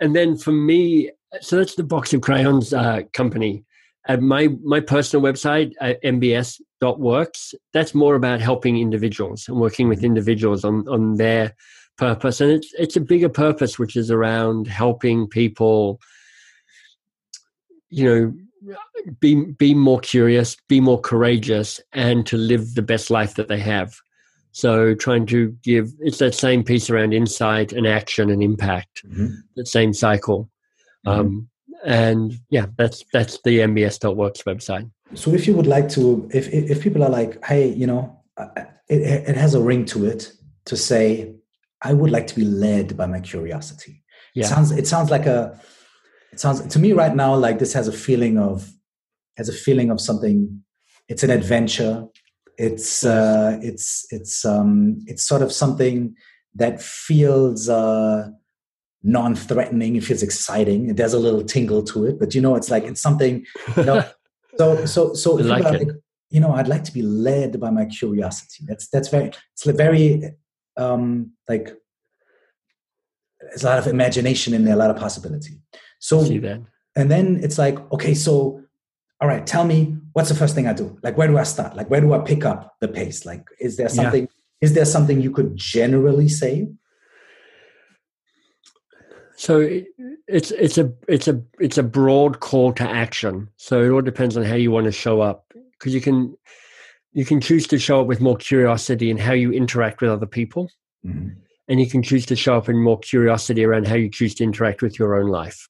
and then for me, so that's the Box of Crayons uh, company. At my, my personal website, uh, mbs.works, that's more about helping individuals and working with mm. individuals on, on their purpose. And it's, it's a bigger purpose, which is around helping people, you know, be be more curious, be more courageous, and to live the best life that they have. So trying to give it's that same piece around insight and action and impact, mm-hmm. that same cycle. Mm-hmm. Um, and yeah, that's that's the MBS.works website. So if you would like to, if if people are like, hey, you know, it, it has a ring to it to say, I would like to be led by my curiosity. Yeah. It sounds it sounds like a it sounds to me right now like this has a feeling of has a feeling of something it's an adventure it's uh, it's it's um, it's sort of something that feels uh, non-threatening. It feels exciting. it There's a little tingle to it, but you know, it's like it's something. You know, so so so like you, you know, I'd like to be led by my curiosity. That's that's very it's very um, like there's a lot of imagination in there, a lot of possibility. So and then it's like, okay, so all right, tell me what's the first thing I do? Like, where do I start? Like, where do I pick up the pace? Like, is there something? Yeah. Is there something you could generally say? So it's it's a it's a it's a broad call to action. So it all depends on how you want to show up because you can you can choose to show up with more curiosity in how you interact with other people, mm-hmm. and you can choose to show up in more curiosity around how you choose to interact with your own life.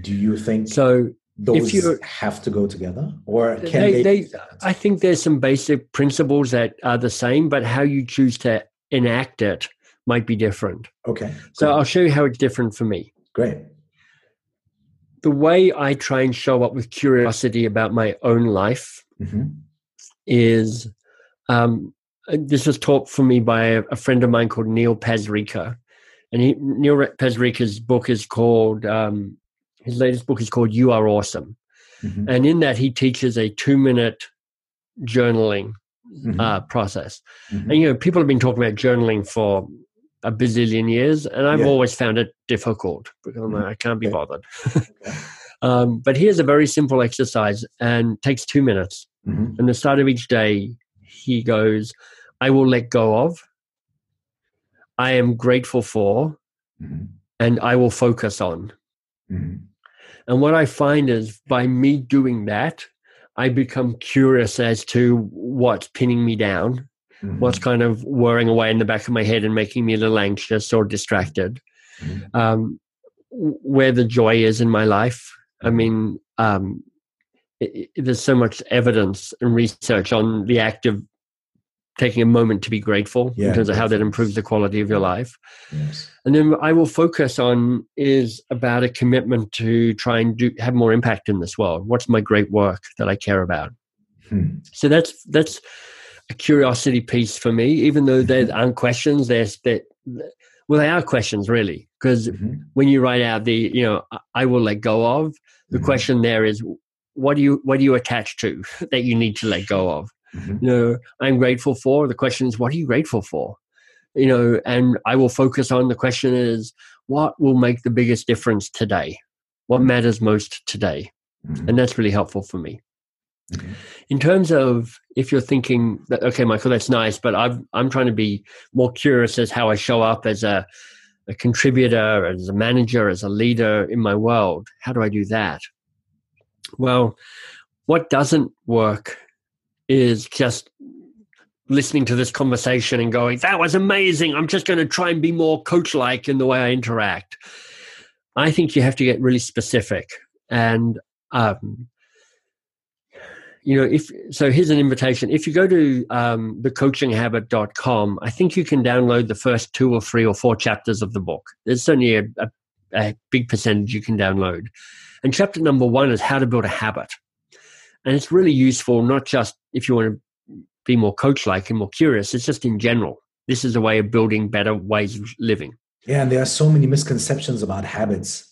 Do you think so? those if you have to go together or can they, they, they i think there's some basic principles that are the same but how you choose to enact it might be different okay so cool. i'll show you how it's different for me great the way i try and show up with curiosity about my own life mm-hmm. is um, this was taught for me by a, a, friend of mine called neil pasricha and he, neil pasricha's book is called um, his latest book is called You Are Awesome. Mm-hmm. And in that, he teaches a two minute journaling mm-hmm. uh, process. Mm-hmm. And, you know, people have been talking about journaling for a bazillion years, and I've yeah. always found it difficult because like, i can't be bothered. um, but here's a very simple exercise and takes two minutes. Mm-hmm. And the start of each day, he goes, I will let go of, I am grateful for, mm-hmm. and I will focus on. Mm-hmm. And what I find is by me doing that, I become curious as to what's pinning me down, mm-hmm. what's kind of whirring away in the back of my head and making me a little anxious or distracted, mm-hmm. um, where the joy is in my life. I mm-hmm. mean, um, it, it, there's so much evidence and research on the act of taking a moment to be grateful yeah, in terms of how that improves the quality of your life. Yes. And then I will focus on is about a commitment to try and do have more impact in this world. What's my great work that I care about? Hmm. So that's that's a curiosity piece for me, even though there aren't questions. There's that well, they are questions really, because mm-hmm. when you write out the you know I will let go of the mm-hmm. question there is what do you what do you attach to that you need to let go of mm-hmm. you know i'm grateful for the question is what are you grateful for you know and i will focus on the question is what will make the biggest difference today what matters most today mm-hmm. and that's really helpful for me mm-hmm. in terms of if you're thinking that okay michael that's nice but i'm i'm trying to be more curious as how i show up as a a contributor as a manager as a leader in my world how do i do that well what doesn't work is just listening to this conversation and going, that was amazing. I'm just going to try and be more coach like in the way I interact. I think you have to get really specific. And, um, you know, if so, here's an invitation. If you go to um, thecoachinghabit.com, I think you can download the first two or three or four chapters of the book. There's only a, a, a big percentage you can download. And chapter number one is how to build a habit. And it's really useful, not just if you want to be more coach like and more curious, it's just in general. This is a way of building better ways of living. Yeah, and there are so many misconceptions about habits.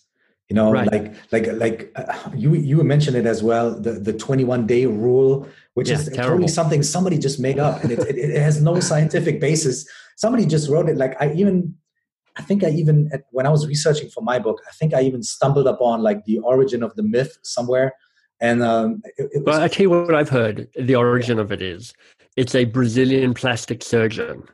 You know, right. like like like uh, you you mentioned it as well. The the twenty one day rule, which yeah, is terrible. totally something somebody just made up, and it, it, it has no scientific basis. Somebody just wrote it. Like I even I think I even when I was researching for my book, I think I even stumbled upon like the origin of the myth somewhere and um, it, it I tell you what I've heard. The origin of it is it's a Brazilian plastic surgeon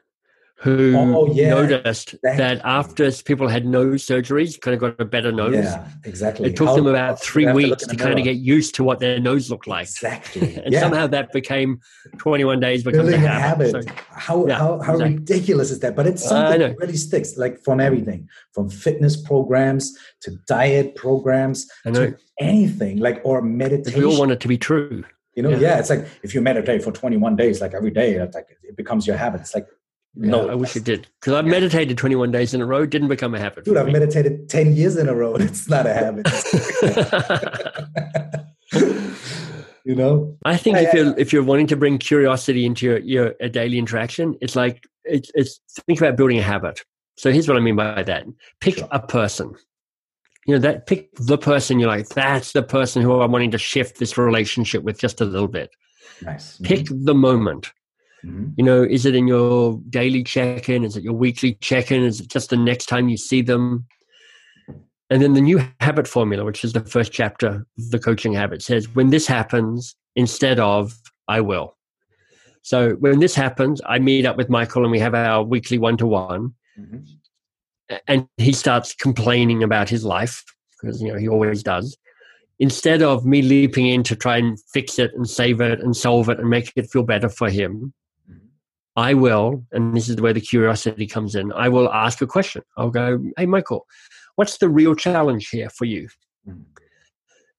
who oh, yeah, noticed exactly. that after people had nose surgeries, kind of got a better nose. Yeah, exactly. It took How, them about three weeks to, to kind of get used to what their nose looked like. Exactly. and yeah. somehow that became 21 days becomes Building a habit. habit. So, how, yeah, how, how exactly. ridiculous is that? But it's something that really sticks, like from everything, from fitness programs to diet programs to anything, like or meditation. We all want it to be true. You know, yeah. yeah. it's like if you meditate for 21 days, like every day, it's like it becomes your habit. It's like no, I wish it did because I've meditated 21 days in a row. Didn't become a habit. Dude, I've me. meditated 10 years in a row. It's not a habit. you know i think yeah, if you're if you're wanting to bring curiosity into your, your a daily interaction it's like it's, it's think about building a habit so here's what i mean by that pick sure. a person you know that pick the person you're like that's the person who i'm wanting to shift this relationship with just a little bit nice pick mm-hmm. the moment mm-hmm. you know is it in your daily check-in? Is it your weekly check-in? Is it just the next time you see them? And then the new habit formula which is the first chapter of the coaching habit says when this happens instead of i will. So when this happens i meet up with michael and we have our weekly one-to-one. Mm-hmm. And he starts complaining about his life because you know he always does. Instead of me leaping in to try and fix it and save it and solve it and make it feel better for him i will and this is where the curiosity comes in i will ask a question i'll go hey michael what's the real challenge here for you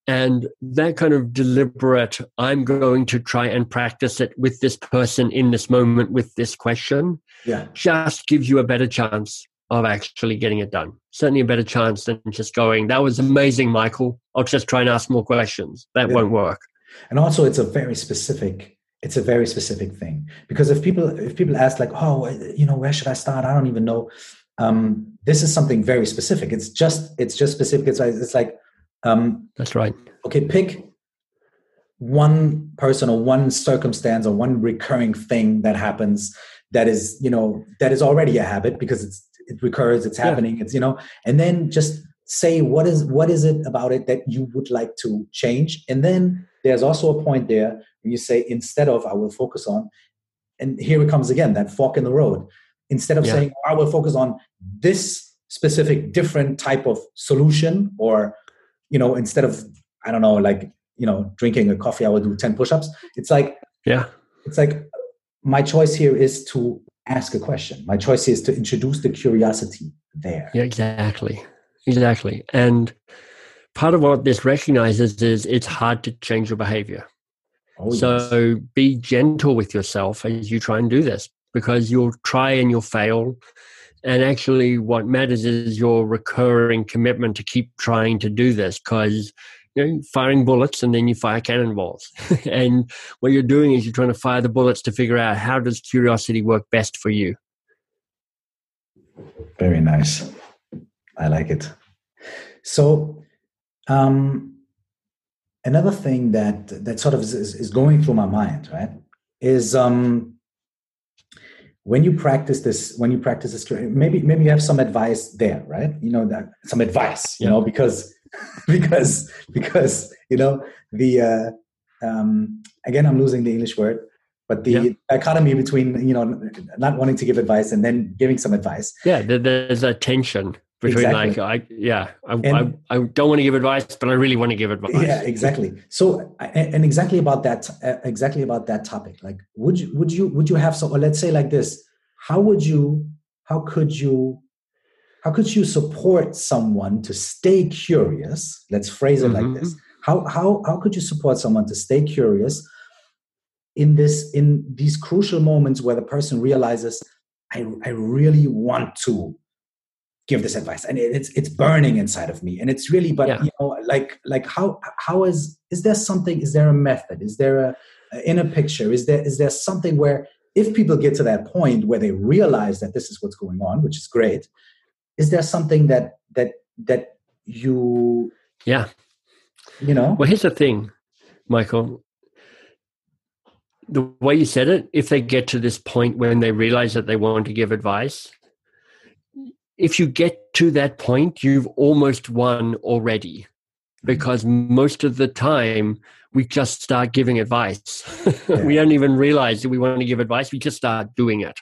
and that kind of deliberate i'm going to try and practice it with this person in this moment with this question yeah just gives you a better chance of actually getting it done. Certainly a better chance than just going, that was amazing, Michael. I'll just try and ask more questions. That yeah. won't work. And also it's a very specific, it's a very specific thing. Because if people if people ask like, oh, you know, where should I start? I don't even know. Um, this is something very specific. It's just it's just specific. It's like it's like um That's right. Okay, pick one person or one circumstance or one recurring thing that happens that is you know that is already a habit because it's it recurs it's happening yeah. it's you know and then just say what is what is it about it that you would like to change and then there's also a point there when you say instead of i will focus on and here it comes again that fork in the road instead of yeah. saying i will focus on this specific different type of solution or you know instead of i don't know like you know drinking a coffee i will do 10 push-ups it's like yeah it's like my choice here is to ask a question. My choice is to introduce the curiosity there. Yeah, exactly. Exactly. And part of what this recognizes is it's hard to change your behavior. Oh, so yes. be gentle with yourself as you try and do this because you'll try and you'll fail. And actually, what matters is your recurring commitment to keep trying to do this because you know, firing bullets and then you fire cannonballs. and what you're doing is you're trying to fire the bullets to figure out how does curiosity work best for you. Very nice. I like it. So, um, another thing that that sort of is, is going through my mind, right, is um, when you practice this, when you practice this, maybe maybe you have some advice there, right? You know that some advice, you know, because because because you know the uh, um, again I'm losing the English word, but the yeah. dichotomy between you know not wanting to give advice and then giving some advice. Yeah, there's a tension between exactly. like I yeah I, and, I, I don't want to give advice, but I really want to give advice. Yeah, exactly. So and exactly about that exactly about that topic. Like, would you would you would you have so or let's say like this? How would you how could you how could you support someone to stay curious let's phrase it mm-hmm. like this how, how, how could you support someone to stay curious in this in these crucial moments where the person realizes i, I really want to give this advice. And it's it's burning inside of me. And it's really but yeah. you know like like how how is is there something is there a method? Is there a, a inner picture? Is there is there something where if people get to that point where they realize that this is what's going on which is great is there something that that that you yeah. You know? Well here's the thing michael. The way you said it if they get to this point when they realize that they want to give advice if you get to that point you've almost won already mm-hmm. because most of the time we just start giving advice yeah. we don't even realize that we want to give advice we just start doing it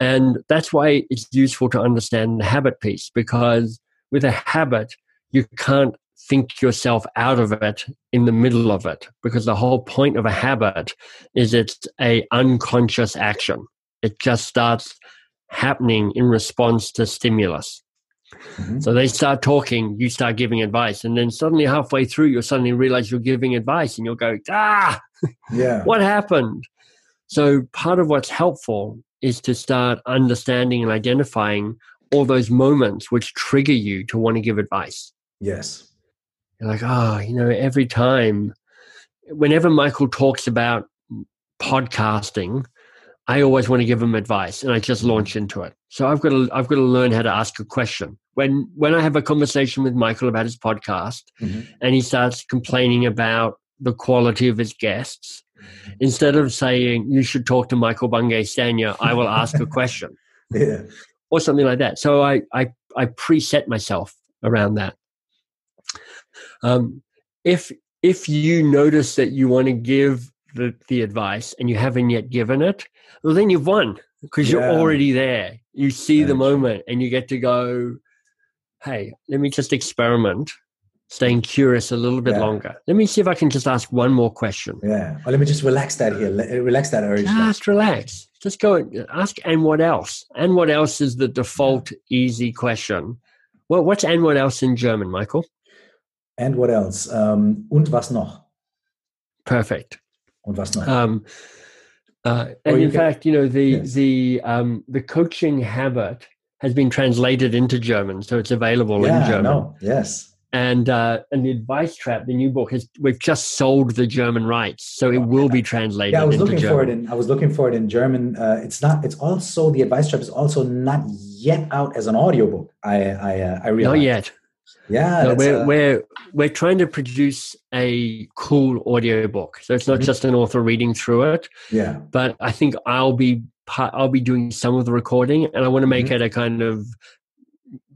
and that's why it's useful to understand the habit piece because with a habit, you can't think yourself out of it in the middle of it because the whole point of a habit is it's a unconscious action. It just starts happening in response to stimulus. Mm-hmm. So they start talking, you start giving advice, and then suddenly halfway through, you'll suddenly realize you're giving advice, and you'll go, "Ah, yeah, what happened?" So part of what's helpful is to start understanding and identifying all those moments which trigger you to want to give advice. Yes. You're like, oh, you know, every time whenever Michael talks about podcasting, I always want to give him advice, and I just launch into it. So I've got to I've got to learn how to ask a question. When when I have a conversation with Michael about his podcast, mm-hmm. and he starts complaining about the quality of his guests, mm-hmm. instead of saying you should talk to Michael Bungay Stanier, I will ask a question, yeah, or something like that. So I I I preset myself around that. Um, if if you notice that you want to give the, the advice and you haven't yet given it, well, then you've won because yeah. you're already there. You see the moment and you get to go, hey, let me just experiment, staying curious a little bit yeah. longer. Let me see if I can just ask one more question. Yeah. Well, let me just relax that here. Relax that urge. Just relax. Just go and ask, and what else? And what else is the default easy question? Well, what's and what else in German, Michael? And what else? Um, und was noch? Perfect. Noch? Um, uh, and in fact, you know the yes. the um, the coaching habit has been translated into German, so it's available yeah, in German. No. Yes. And uh, and the advice trap, the new book, has we've just sold the German rights, so it will be translated. Yeah, I was looking German. for it in I was looking for it in German. Uh, it's not. It's also the advice trap is also not yet out as an audiobook. I I uh, I realized. Not yet. Yeah, no, we're, a... we're we're trying to produce a cool audio book, so it's not mm-hmm. just an author reading through it. Yeah, but I think I'll be I'll be doing some of the recording, and I want to make mm-hmm. it a kind of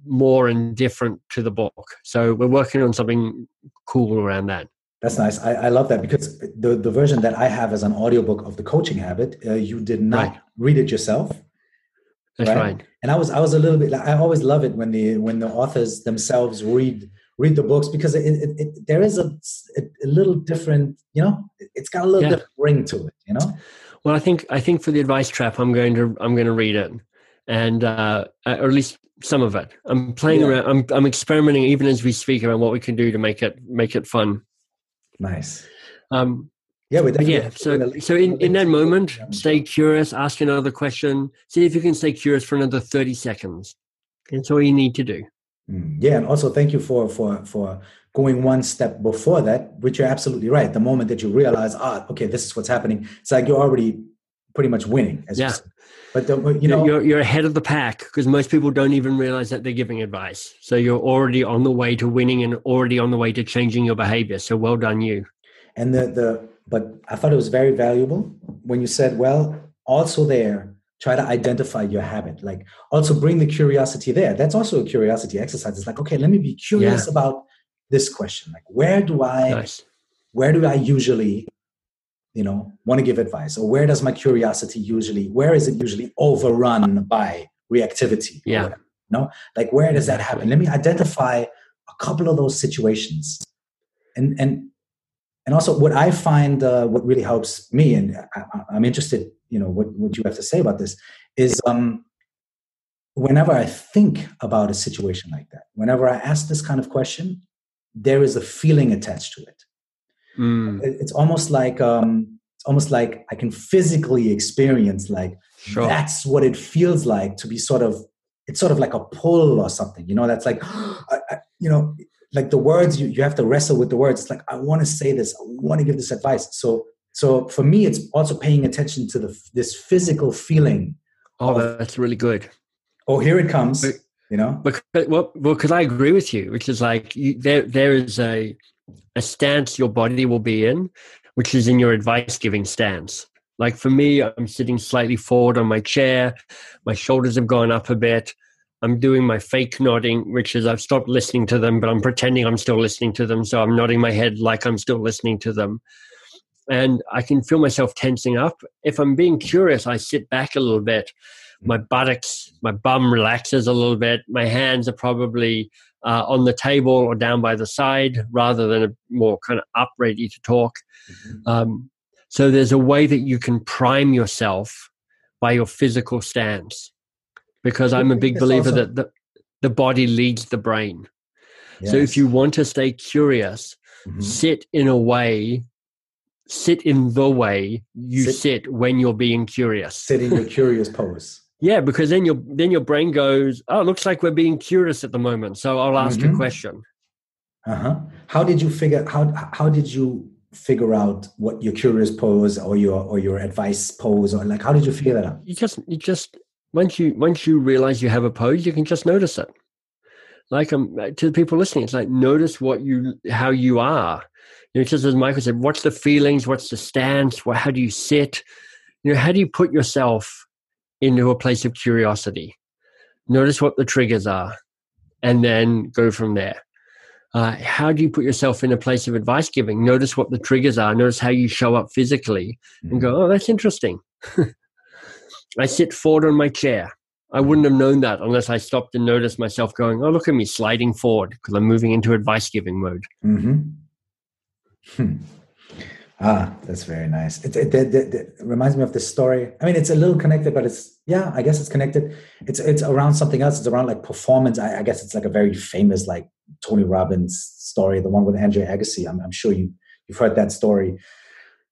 more and different to the book. So we're working on something cool around that. That's nice. I, I love that because the, the version that I have as an audiobook of the coaching habit, uh, you did not right. read it yourself. That's right? right? And I was I was a little bit. I always love it when the when the authors themselves read read the books because it, it, it, there is a, a little different. You know, it's got a little yeah. different ring to it. You know. Well, I think I think for the advice trap, I'm going to I'm going to read it, and uh, or at least some of it. I'm playing yeah. around. I'm I'm experimenting even as we speak around what we can do to make it make it fun. Nice. Um, yeah, we yeah. So, so in, in that moment, stay curious, ask another question, see if you can stay curious for another 30 seconds. That's all you need to do. Mm, yeah, and also thank you for for for going one step before that, which you're absolutely right. The moment that you realize, ah, okay, this is what's happening, it's like you're already pretty much winning. yeah. But the, you know, you're you're ahead of the pack because most people don't even realize that they're giving advice. So you're already on the way to winning and already on the way to changing your behavior. So well done, you. And the the but I thought it was very valuable when you said, well, also there, try to identify your habit. Like also bring the curiosity there. That's also a curiosity exercise. It's like, okay, let me be curious yeah. about this question. Like, where do I, nice. where do I usually, you know, want to give advice? Or where does my curiosity usually, where is it usually overrun by reactivity? Yeah. No, like where does that happen? Let me identify a couple of those situations and and and also what i find uh, what really helps me and I, am interested you know what, what you have to say about this is um, whenever i think about a situation like that whenever i ask this kind of question there is a feeling attached to it mm. it's almost like um, it's almost like i can physically experience like sure. that's what it feels like to be sort of it's sort of like a pull or something you know that's like I, I, you know like the words you, you have to wrestle with the words. It's like i want to say this i want to give this advice. So so for me it's also paying attention to the this physical feeling oh of, that's really good. Oh here it comes but, you know? because well because i agree with you? Which is like you, there there is a a stance your body will be in which is in your advice giving stance. Like for me i'm sitting slightly forward on my chair. My shoulders have gone up a bit I'm doing my fake nodding, which is I've stopped listening to them, but I'm pretending I'm still listening to them. So I'm nodding my head like I'm still listening to them. And I can feel myself tensing up. If I'm being curious, I sit back a little bit. My buttocks, my bum relaxes a little bit. My hands are probably uh, on the table or down by the side rather than a more kind of up, ready to talk. Mm-hmm. Um, so there's a way that you can prime yourself by your physical stance because I'm a big believer that the, the body leads the brain. Yes. So if you want to stay curious, mm-hmm. sit in a way, sit in the way you sit, sit when you're being curious. Sit in your curious pose. Yeah, because then your then your brain goes, oh, it looks like we're being curious at the moment. So I'll ask mm-hmm. a question. Uh huh. How did you figure? How how did you figure out what your curious pose or your or your advice pose or like how did you figure that out you just you just once you once you realize you have a pose you can just notice it. Like um, to the people listening it's like notice what you how you are. You know just as michael said what's the feelings? What's the stance? What, how do you sit? You know how do you put yourself into a place of curiosity? Notice what the triggers are and then go from there. Uh, how do you put yourself in a place of advice giving? Notice what the triggers are. Notice how you show up physically and go, oh, that's interesting. I sit forward on my chair. I wouldn't have known that unless I stopped and noticed myself going, oh, look at me sliding forward because I'm moving into advice giving mode. Mm-hmm. Hmm. Ah, that's very nice. It, it, it, it, reminds me of this story. I mean, it's a little connected, but it's yeah, I guess it's connected. It's it's around something else. It's around like performance. I, I guess it's like a very famous like Tony Robbins story, the one with Andre Agassi. I'm, I'm sure you you've heard that story.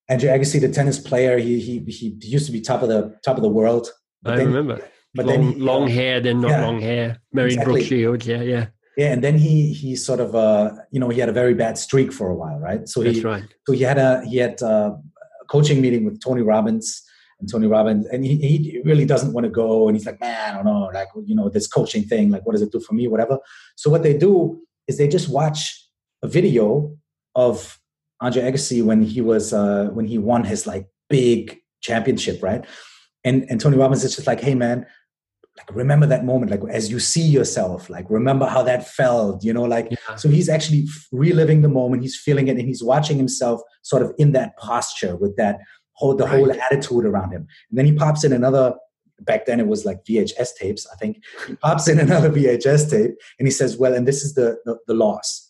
Andre Agassi, the tennis player, he he he used to be top of the top of the world. I then, remember. But long, then he, long hair, then not yeah, long hair. Married exactly. Brooke Shields, yeah, yeah. Yeah, and then he he sort of uh you know he had a very bad streak for a while, right? So he, That's right. So he had a he had a coaching meeting with Tony Robbins and Tony Robbins, and he, he really doesn't want to go, and he's like, man, I don't know, like you know this coaching thing, like what does it do for me, whatever. So what they do is they just watch a video of Andre Agassi when he was uh when he won his like big championship, right? And and Tony Robbins is just like, hey man, like remember that moment like as you see yourself like remember how that felt you know like yeah. so he's actually reliving the moment he's feeling it and he's watching himself sort of in that posture with that whole the right. whole attitude around him and then he pops in another back then it was like vhs tapes i think he pops in another vhs tape and he says well and this is the the, the loss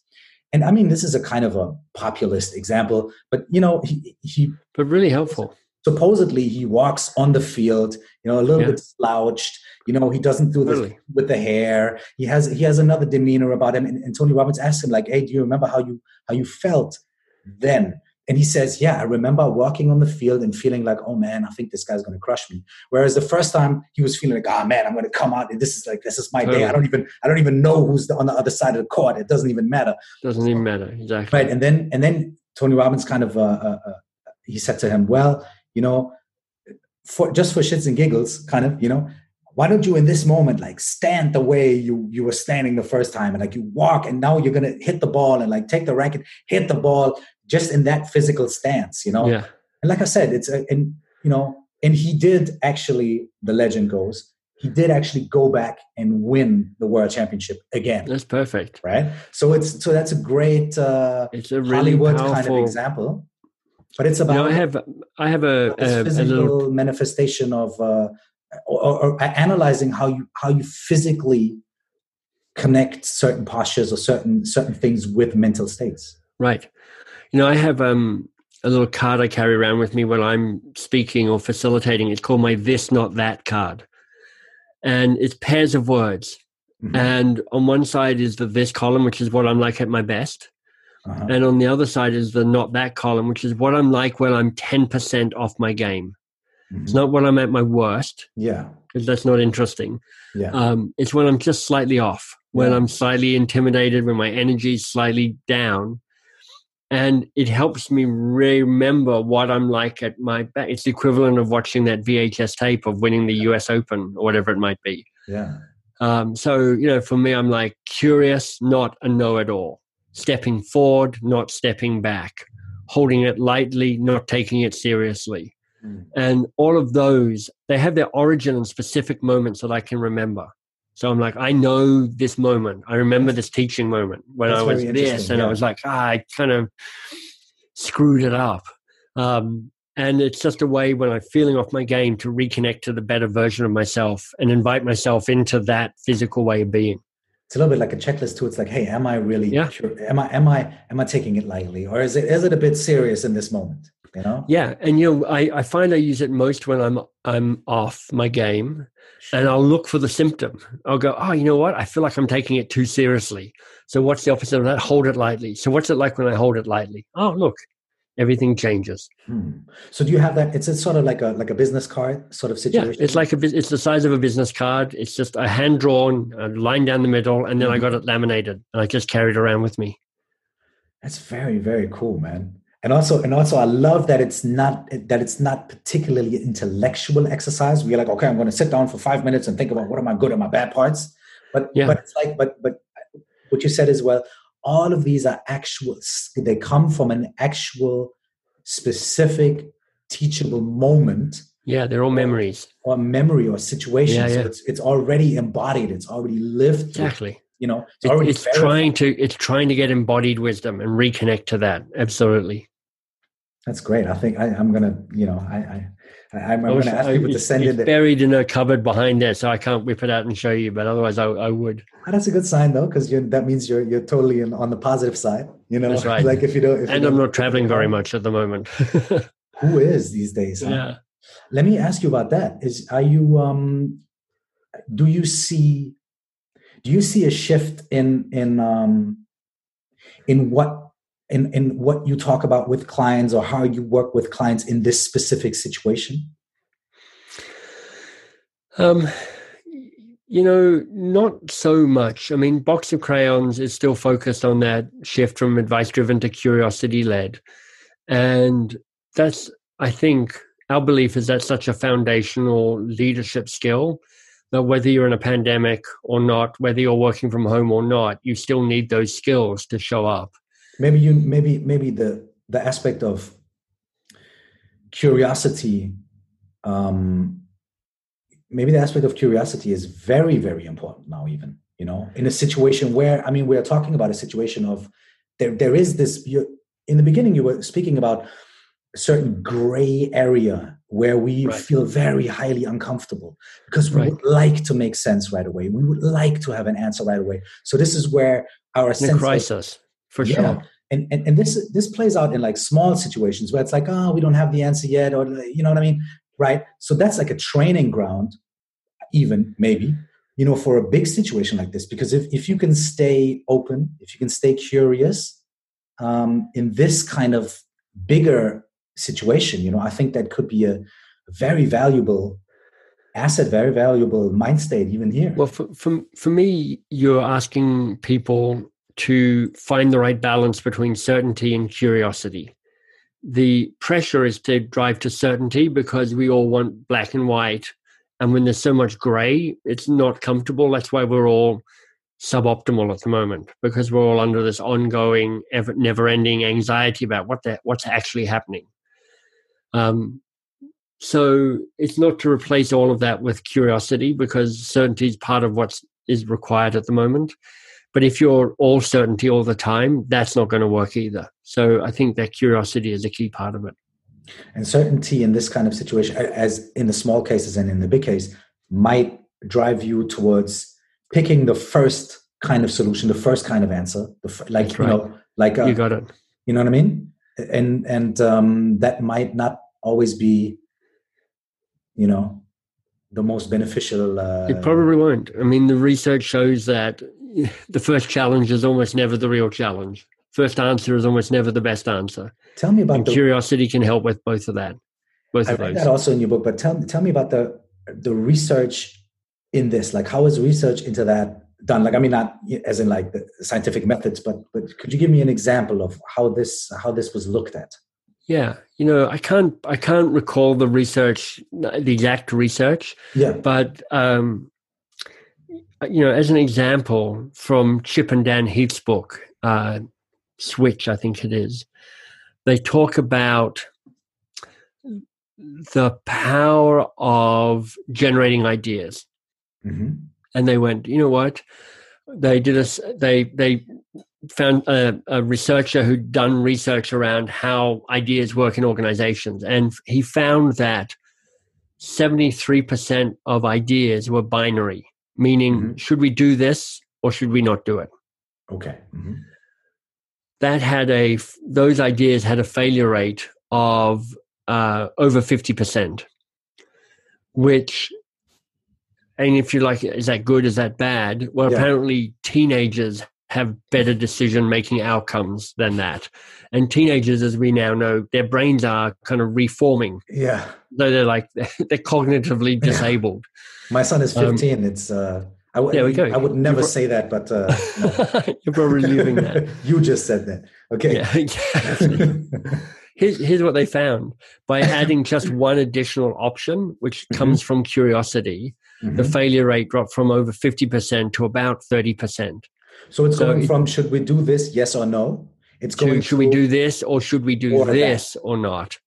and i mean this is a kind of a populist example but you know he, he but really helpful supposedly he walks on the field you know a little yeah. bit slouched you know, he doesn't do this really? with the hair. He has he has another demeanor about him. And, and Tony Robbins asked him, like, "Hey, do you remember how you how you felt then?" And he says, "Yeah, I remember walking on the field and feeling like, oh man, I think this guy's going to crush me." Whereas the first time he was feeling like, "Ah oh, man, I'm going to come out. and This is like this is my day. I don't even I don't even know who's on the other side of the court. It doesn't even matter. Doesn't even matter exactly. Right. And then and then Tony Robbins kind of uh, uh, uh, he said to him, "Well, you know." For just for shits and giggles, kind of, you know, why don't you in this moment like stand the way you you were standing the first time and like you walk and now you're gonna hit the ball and like take the racket hit the ball just in that physical stance you know? Yeah. And like i said it's a, and you know and he did actually the legend goes he did actually go back and win the world championship again. That's perfect. Right? So it's so that's a great uh it's a really hollywood powerful... kind of example. But it's about you know, i have i have a, a, physical a little manifestation of uh or, or, analyzing how you how you physically connect certain postures or certain certain things with mental states. Right you know i have um a little card i carry around with me when i'm speaking or facilitating it's called my this not that card and it's pairs of words mm-hmm. and on one side is the this column which is what i'm like at my best uh-huh. and on the other side is the not that column which is what i'm like when i'm 10% off my game Mm-hmm. It's not when I'm at my worst. Yeah. Because that's not interesting. Yeah. Um, it's when I'm just slightly off, when yeah. I'm slightly intimidated, when my energy is slightly down. And it helps me remember what I'm like at my back. It's the equivalent of watching that VHS tape of winning the US Open or whatever it might be. Yeah. Um, so, you know, for me, I'm like curious, not a know it all. Stepping forward, not stepping back. Holding it lightly, not taking it seriously Mm. And all of those, they have their origin in specific moments that I can remember. So I'm like, I know this moment. I remember this teaching moment when That's I was this, and yeah. I was like, ah, I kind of screwed it up. Um, and it's just a way when I'm feeling off my game to reconnect to the better version of myself and invite myself into that physical way of being. It's a little bit like a checklist too. It's like, hey, am I really yeah. sure? Am I am I am I taking it lightly, or is it is it a bit serious in this moment? You know? Yeah and you know i i find i use it most when i'm i'm off my game and i'll look for the symptom. I'll go oh you know what? I feel like i'm taking it too seriously. So what's the opposite of that? Hold it lightly. So what's it like when i hold it lightly? Oh look everything changes. Hmm. so do you have that it's a sort of like a like a business card sort of situation? yeah, it's like a it's the size of a business card. It's just a hand drawn a line down the middle and then mm-hmm. i got it laminated and i just carried around with me. That's very very cool man and also and also i love that it's not that it's not particularly intellectual exercise we're like okay i'm going to sit down for five minutes and think about what are my good and my bad parts. But yeah. but it's like but but what you said as well all of these are actual they come from an actual specific teachable moment. Yeah they're all memories. Or memory or situation. Yeah, yeah. so it's, it's already embodied. It's already lived exactly. you know it's, it's trying to it's trying to get embodied wisdom and reconnect to that. Absolutely that's great. I think I, am gonna, you know, I, I I'm, to ask people to send it's it. buried in a cupboard behind there, so I can't whip it out and show you. But otherwise, I, I would. Oh, that's a good sign, though, because that means you're you're totally in, on the positive side. You know, that's right. like if you don't. If and you I'm not traveling very much at the moment. Who is these days? Huh? Yeah. Let me ask you about that. Is are you um, do you see, do you see a shift in in um, in what in, in what you talk about with clients or how you work with clients in this specific situation? Um, you know, not so much. I mean, Box of Crayons is still focused on that shift from advice driven to curiosity led. And that's, I think, our belief is that's such a foundational leadership skill that whether you're in a pandemic or not, whether you're working from home or not, you still need those skills to show up maybe you maybe maybe the the aspect of curiosity um maybe the aspect of curiosity is very very important now even you know in a situation where i mean we're talking about a situation of there there is this you in the beginning you were speaking about a certain gray area where we right. feel very highly uncomfortable because we right. would like to make sense right away we would like to have an answer right away so this is where our sense crisis for yeah. sure. And, and and this this plays out in like small situations where it's like, oh, we don't have the answer yet, or you know what I mean, right? So that's like a training ground, even maybe, you know, for a big situation like this. Because if if you can stay open, if you can stay curious, um, in this kind of bigger situation, you know, I think that could be a very valuable asset, very valuable mind state even here. Well, for, for, for me, you're asking people to find the right balance between certainty and curiosity. The pressure is to drive to certainty because we all want black and white. And when there's so much gray, it's not comfortable. That's why we're all suboptimal at the moment because we're all under this ongoing, ever, never-ending anxiety about what the, what's actually happening. Um, so it's not to replace all of that with curiosity because certainty is part of what is is required at the moment. But if you're all certainty all the time, that's not going to work either. So I think that curiosity is a key part of it. And certainty in this kind of situation, as in the small cases and in the big case, might drive you towards picking the first kind of solution, the first kind of answer, the, like right. you know, like a, you got it. You know what I mean? And and um, that might not always be, you know, the most beneficial. Uh, it probably won't. I mean, the research shows that the first challenge is almost never the real challenge. First answer is almost never the best answer. Tell me about and the, curiosity can help with both of that. Both I of read those. that also in your book, but tell tell me about the the research in this. Like, how is research into that done? Like, I mean, not as in like the scientific methods, but but could you give me an example of how this how this was looked at? Yeah, you know, I can't I can't recall the research, the exact research. Yeah, but um, you know, as an example from Chip and Dan Heath's book, uh, Switch, I think it is, they talk about the power of generating ideas. Mm-hmm. And they went, you know what? They did a, they, they found a, a, researcher who'd done research around how ideas work in organizations. And he found that 73% of ideas were binary meaning mm-hmm. should we do this or should we not do it okay mm-hmm. that had a those ideas had a failure rate of uh, over 50% which and if you're like is that good is that bad well yeah. apparently teenagers have better decision making outcomes than that and teenagers as we now know their brains are kind of reforming yeah Though they're like they're cognitively disabled my son is um, 15 um, it's uh I, w- there we go. I would never pro- say that, but uh, no. you're probably leaving that. you just said that. Okay. Yeah, here's, here's what they found by adding just one additional option, which mm-hmm. comes from curiosity, mm-hmm. the failure rate dropped from over 50% to about 30%. So it's so going from should we do this, yes or no? It's going should, should we do this or should we do this that. or not?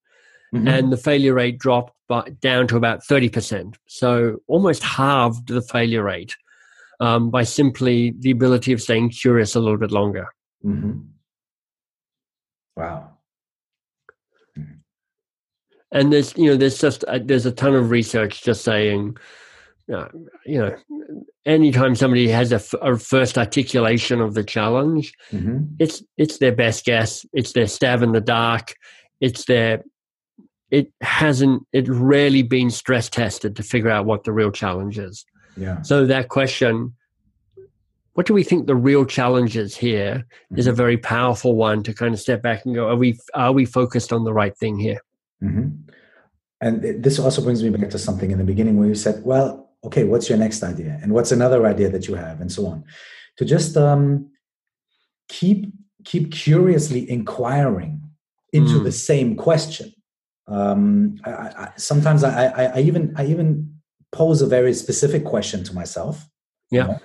Mm-hmm. And the failure rate dropped by, down to about 30%. So almost halved the failure rate um, by simply the ability of staying curious a little bit longer. Mm-hmm. Wow. And there's, you know, there's just uh, there's a ton of research just saying, uh, you know, anytime somebody has a, f- a first articulation of the challenge, mm-hmm. it's it's their best guess. It's their stab in the dark. It's their it hasn't it rarely been stress tested to figure out what the real challenge is. Yeah. So that question, what do we think the real challenge is here, mm-hmm. is a very powerful one to kind of step back and go, are we are we focused on the right thing here? Mm-hmm. And this also brings me back to something in the beginning where you said, well, okay, what's your next idea? And what's another idea that you have? And so on. To just um, keep keep curiously inquiring into mm. the same question. Um, I, I, sometimes I, I, even I even pose a very specific question to myself. Yeah. You know?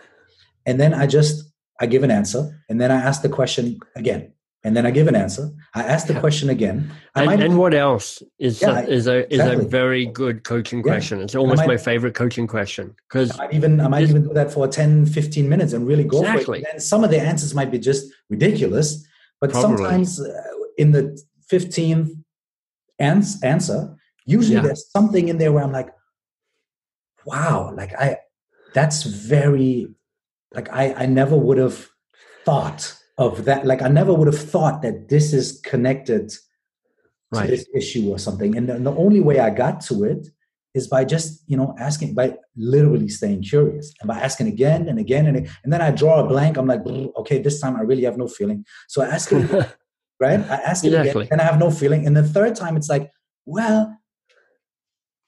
And then I just I give an answer, and then I ask the question again, and then I give an answer. I ask the yeah. question again. And, might, and, what else is yeah, a, is a is exactly. a very good coaching yeah. question. It's almost might, my favorite coaching question because I might even I might even do that for 10, 15 minutes and really go exactly. for it. And some of the answers might be just ridiculous, but Probably. sometimes uh, in the fifteenth ans- answer, usually there's something in there where I'm like, wow, like I that's very like I I never would have thought of that like i never would have thought that this is connected to right. this issue or something. And the, the, only way i got to it is by just you know asking by literally staying curious and by asking again and again and, and then i draw a blank. I'm like okay this time i really have no feeling. So i ask it again, right? I ask it again and i have no feeling. And the third time it's like well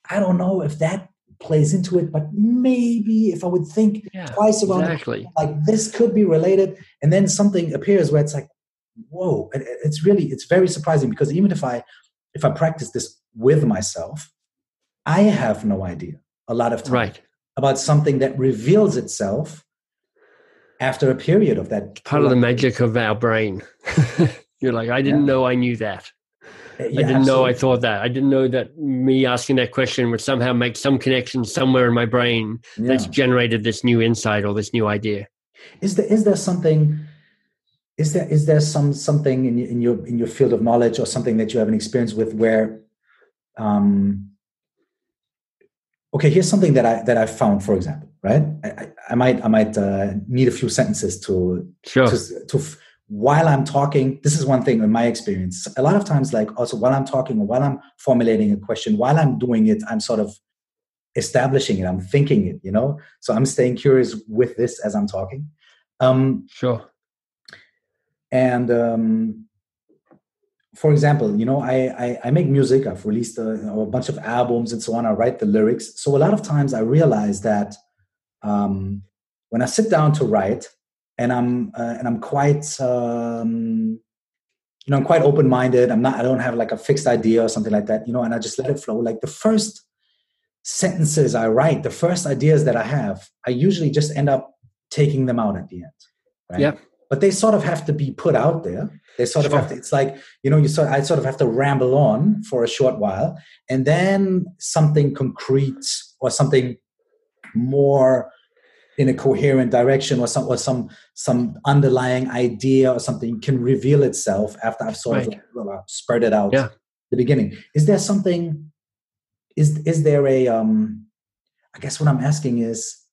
i don't know if that plays into it, but maybe if I would think yeah, twice about exactly. it, like this could be related, and then something appears where it's like, whoa, it's really it's very surprising because even if I if I practice this with myself, I have no idea a lot of time right. about something that reveals itself after a period of that. Part of the magic of our brain. You're like, I didn't yeah. know I knew that. Yeah, I didn't absolutely. know I thought that. I didn't know that me asking that question would somehow make some connection somewhere in my brain yeah. that's generated this new insight or this new idea. Is there is there something is there is there some something in, in your in your field of knowledge or something that you have an experience with where um okay here's something that i that i found for example right i, I might i might uh, need a few sentences to sure. to, to while I'm talking, this is one thing in my experience. A lot of times, like also while I'm talking or while I'm formulating a question, while I'm doing it, I'm sort of establishing it, I'm thinking it, you know? So I'm staying curious with this as I'm talking. Um, sure. And um, for example, you know, I, I, I make music, I've released a, a, bunch of albums and so on, I write the lyrics. So a lot of times I realize that um, when I sit down to write, and I'm uh, and I'm quite um, you know I'm quite open minded. I'm not I don't have like a fixed idea or something like that. You know, and I just let it flow. Like the first sentences I write, the first ideas that I have, I usually just end up taking them out at the end. Right? Yeah. But they sort of have to be put out there. They sort sure. of have to. It's like you know, you sort. I sort of have to ramble on for a short while, and then something concrete or something more in a coherent direction or some or some some underlying idea or something can reveal itself after I've sort right. of like, spread it out yeah. the beginning. Is there something is is there a um I guess what I'm asking is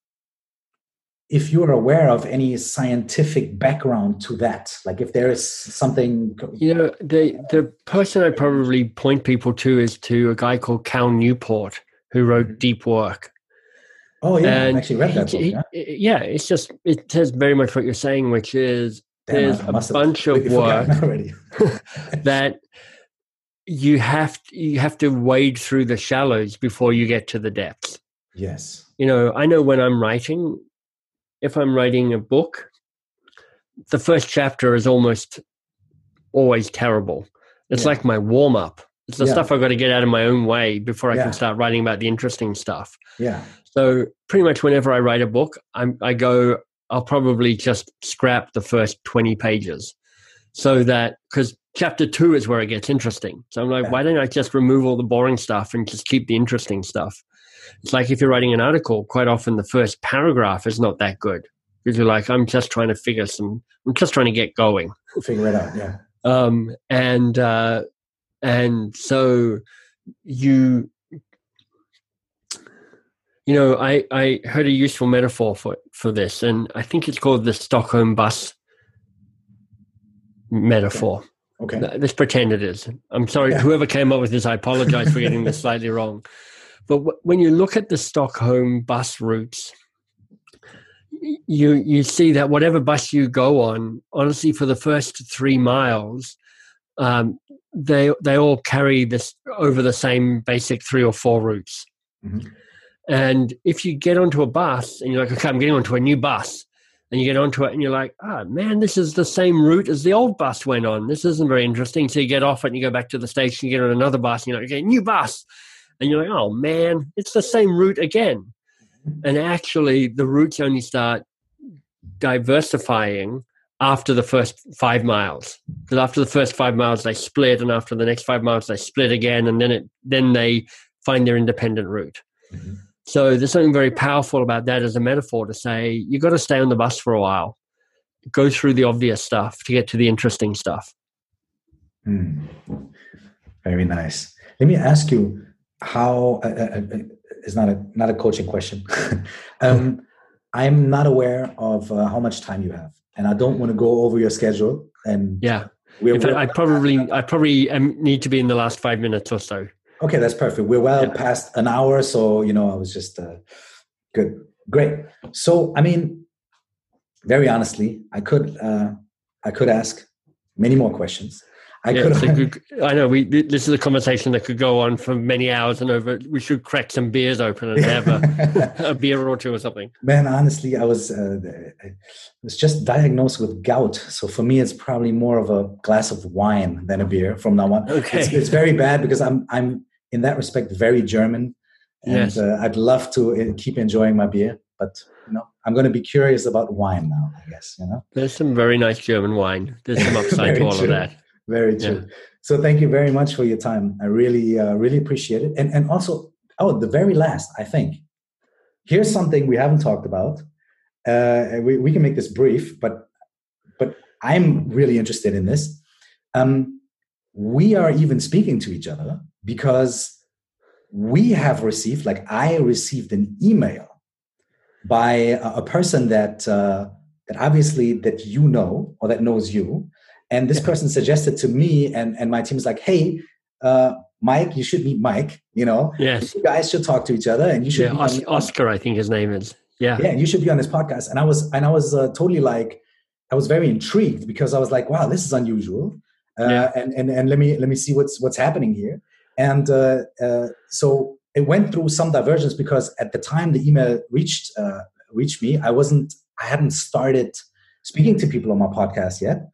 if you're aware of any scientific background to that like if there is something you know the the person i probably point people to is to a guy called cal newport who wrote mm-hmm. deep work Oh yeah, and I actually read that book. Yeah? yeah, it's just it says very much what you're saying, which is Damn, there's a bunch of work that you have you have to wade through the shallows before you get to the depths. Yes. You know, I know when I'm writing, if I'm writing a book, the first chapter is almost always terrible. It's yeah. like my warm up. It's the yeah. stuff I've got to get out of my own way before I yeah. can start writing about the interesting stuff. Yeah. So pretty much whenever I write a book, I'm, I go, I'll probably just scrap the first 20 pages so that, because chapter two is where it gets interesting. So I'm like, why don't I just remove all the boring stuff and just keep the interesting stuff? It's like if you're writing an article, quite often the first paragraph is not that good because you're like, I'm just trying to figure some, I'm just trying to get going. Figure it out, yeah. Um, and uh, and so you, you know, I I heard a useful metaphor for for this, and I think it's called the Stockholm bus metaphor. Okay. okay. Let's pretend it is. I'm sorry, yeah. whoever came up with this. I apologize for getting this slightly wrong. But w- when you look at the Stockholm bus routes, you you see that whatever bus you go on, honestly, for the first three miles, um, they they all carry this over the same basic three or four routes. Mm-hmm. And if you get onto a bus and you're like, okay, I'm getting onto a new bus, and you get onto it and you're like, oh man, this is the same route as the old bus went on. This isn't very interesting. So you get off it and you go back to the station, you get on another bus, and you're like, okay, new bus. And you're like, oh man, it's the same route again. And actually, the routes only start diversifying after the first five miles. Because after the first five miles, they split, and after the next five miles, they split again, and then it then they find their independent route. Mm-hmm. So there's something very powerful about that as a metaphor to say you've got to stay on the bus for a while, go through the obvious stuff to get to the interesting stuff. Mm. Very nice. Let me ask you how uh, uh, uh, it's not a not a coaching question. um, I'm not aware of uh, how much time you have, and I don't want to go over your schedule. And yeah, we're, fact, I probably I probably need to be in the last five minutes or so. Okay, that's perfect. We're well yeah. past an hour, so you know I was just uh, good, great. So I mean, very honestly, I could uh, I could ask many more questions. I yeah, could. I know we. This is a conversation that could go on for many hours and over. We should crack some beers open and have a, a beer or two or something. Man, honestly, I was uh, I was just diagnosed with gout, so for me, it's probably more of a glass of wine than a beer from now on. Okay, it's, it's very bad because I'm I'm in that respect very German, and yes. uh, I'd love to uh, keep enjoying my beer, but you know, I'm going to be curious about wine now. I guess you know. There's some very nice German wine. There's some upside to all true. of that. Very true. Yeah. So thank you very much for your time. I really, uh, really appreciate it. And and also, oh, the very last, I think. Here's something we haven't talked about. Uh, we we can make this brief, but but I'm really interested in this. Um, we are even speaking to each other because we have received, like I received an email by a, a person that uh, that obviously that you know or that knows you and this person suggested to me and, and my team is like, hey, uh, Mike, you should meet Mike. You know, yes, you guys should talk to each other, and you should. Yeah, Oscar, Oscar, I think his name is. Yeah, yeah, you should be on this podcast. And I was, and I was uh, totally like, I was very intrigued because I was like, wow, this is unusual. Uh, yeah. and, and and let me let me see what's what's happening here. And uh, uh, so it went through some divergence because at the time the email reached uh, reached me, I wasn't, I hadn't started speaking to people on my podcast yet.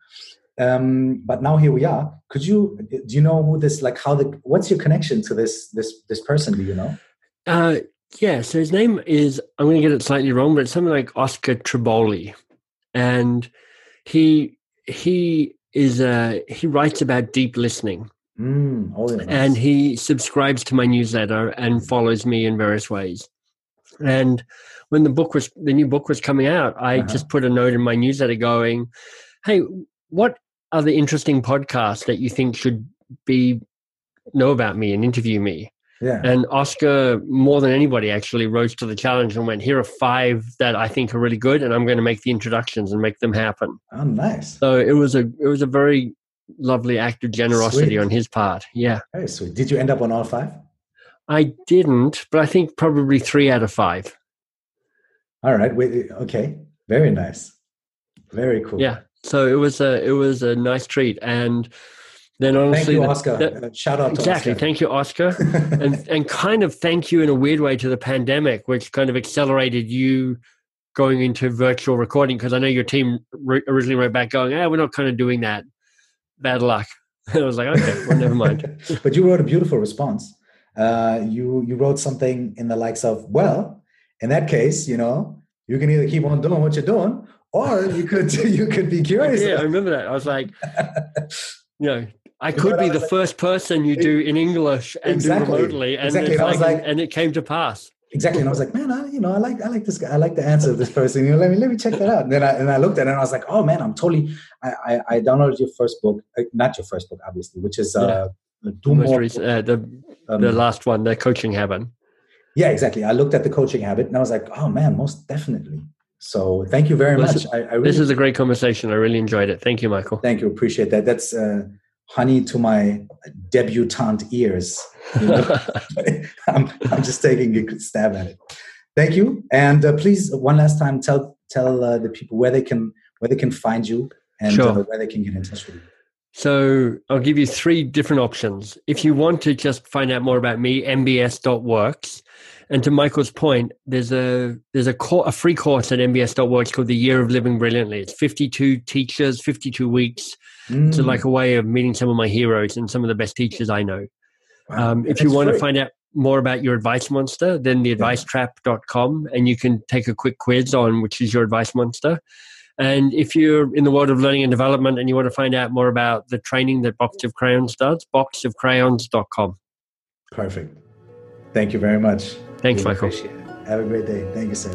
Um, but now here we are. Could you do you know who this like how the what's your connection to this this this person? Do you know? Uh, yeah. So his name is I'm going to get it slightly wrong, but it's something like Oscar Triboli, and he he is uh he writes about deep listening. Mm, nice. And he subscribes to my newsletter and follows me in various ways. And when the book was the new book was coming out, I uh-huh. just put a note in my newsletter going, "Hey, what the interesting podcasts that you think should be know about me and interview me? Yeah. And Oscar, more than anybody, actually rose to the challenge and went, "Here are five that I think are really good, and I'm going to make the introductions and make them happen." Oh, nice! So it was a it was a very lovely act of generosity sweet. on his part. Yeah. Very sweet. Did you end up on all five? I didn't, but I think probably three out of five. All right. Wait, okay. Very nice. Very cool. Yeah. So it was a it was a nice treat, and then honestly, thank you, Oscar. The, uh, Shout out exactly. Oscar. Thank you, Oscar, and and kind of thank you in a weird way to the pandemic, which kind of accelerated you going into virtual recording because I know your team re- originally wrote back going, "Ah, we're not kind of doing that. Bad luck." I was like, "Okay, well, never mind." but you wrote a beautiful response. Uh, you you wrote something in the likes of, "Well, in that case, you know, you can either keep on doing what you're doing, or you could you could be curious." Yeah, I remember that. I was like, you know, I could be the first person you do in English and exactly. do remotely, and, exactly. and, like, like, and it came to pass. Exactly, and I was like, man, I, you know, I like, I like this guy. I like the answer of this person. You know, let me, let me check that out. And then I, and I looked at it, and I was like, oh man, I'm totally. I, I, I downloaded your first book, uh, not your first book, obviously, which is uh, yeah. do more. Recent, uh, the um, the last one, the coaching habit. Yeah, exactly. I looked at the coaching habit, and I was like, oh man, most definitely. So thank you very well, much. This, I, I really, this is a great conversation. I really enjoyed it. Thank you, Michael. Thank you. Appreciate that. That's. Uh, honey to my debutante ears. You know? I'm, I'm just taking a stab at it. Thank you, and uh, please one last time tell tell uh, the people where they can where they can find you and sure. uh, where they can get in touch with you. So I'll give you three different options. If you want to just find out more about me, mbs.works. And to Michael's point, there's a there's a, co- a free course at mbs.works called the Year of Living Brilliantly. It's 52 teachers, 52 weeks mm. to like a way of meeting some of my heroes and some of the best teachers I know. Wow. Um, if you want to find out more about your advice monster, then theadvicetrap.com and you can take a quick quiz on which is your advice monster. And if you're in the world of learning and development and you want to find out more about the training that Box of Crayons does, boxofcrayons.com. Perfect. Thank you very much. Thanks, Michael. Have a great day. Thank you, sir.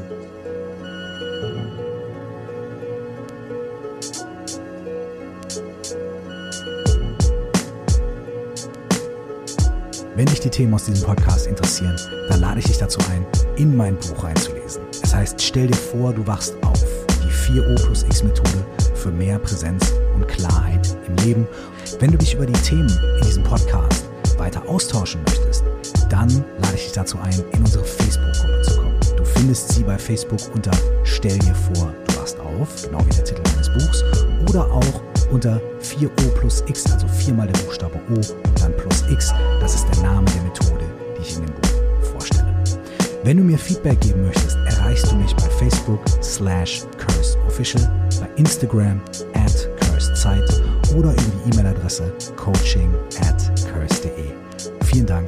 Wenn dich die Themen aus diesem Podcast interessieren, dann lade ich dich dazu ein, in mein Buch reinzulesen. Es heißt, stell dir vor, du wachst auf. Die 4O plus X Methode für mehr Präsenz und Klarheit im Leben. Wenn du dich über die Themen in diesem Podcast weiter austauschen möchtest, dann lade ich dich dazu ein, in unsere Facebook-Gruppe zu kommen. Du findest sie bei Facebook unter Stell dir vor, du wachst auf, genau wie der Titel meines Buchs, oder auch unter 4O plus X, also viermal der Buchstabe O und dann plus X. Das ist der Name der Methode, die ich in dem Buch vorstelle. Wenn du mir Feedback geben möchtest, erreichst du mich bei Facebook slash curseofficial, bei Instagram at cursezeit oder über die E-Mail-Adresse coaching at curse.de. Vielen Dank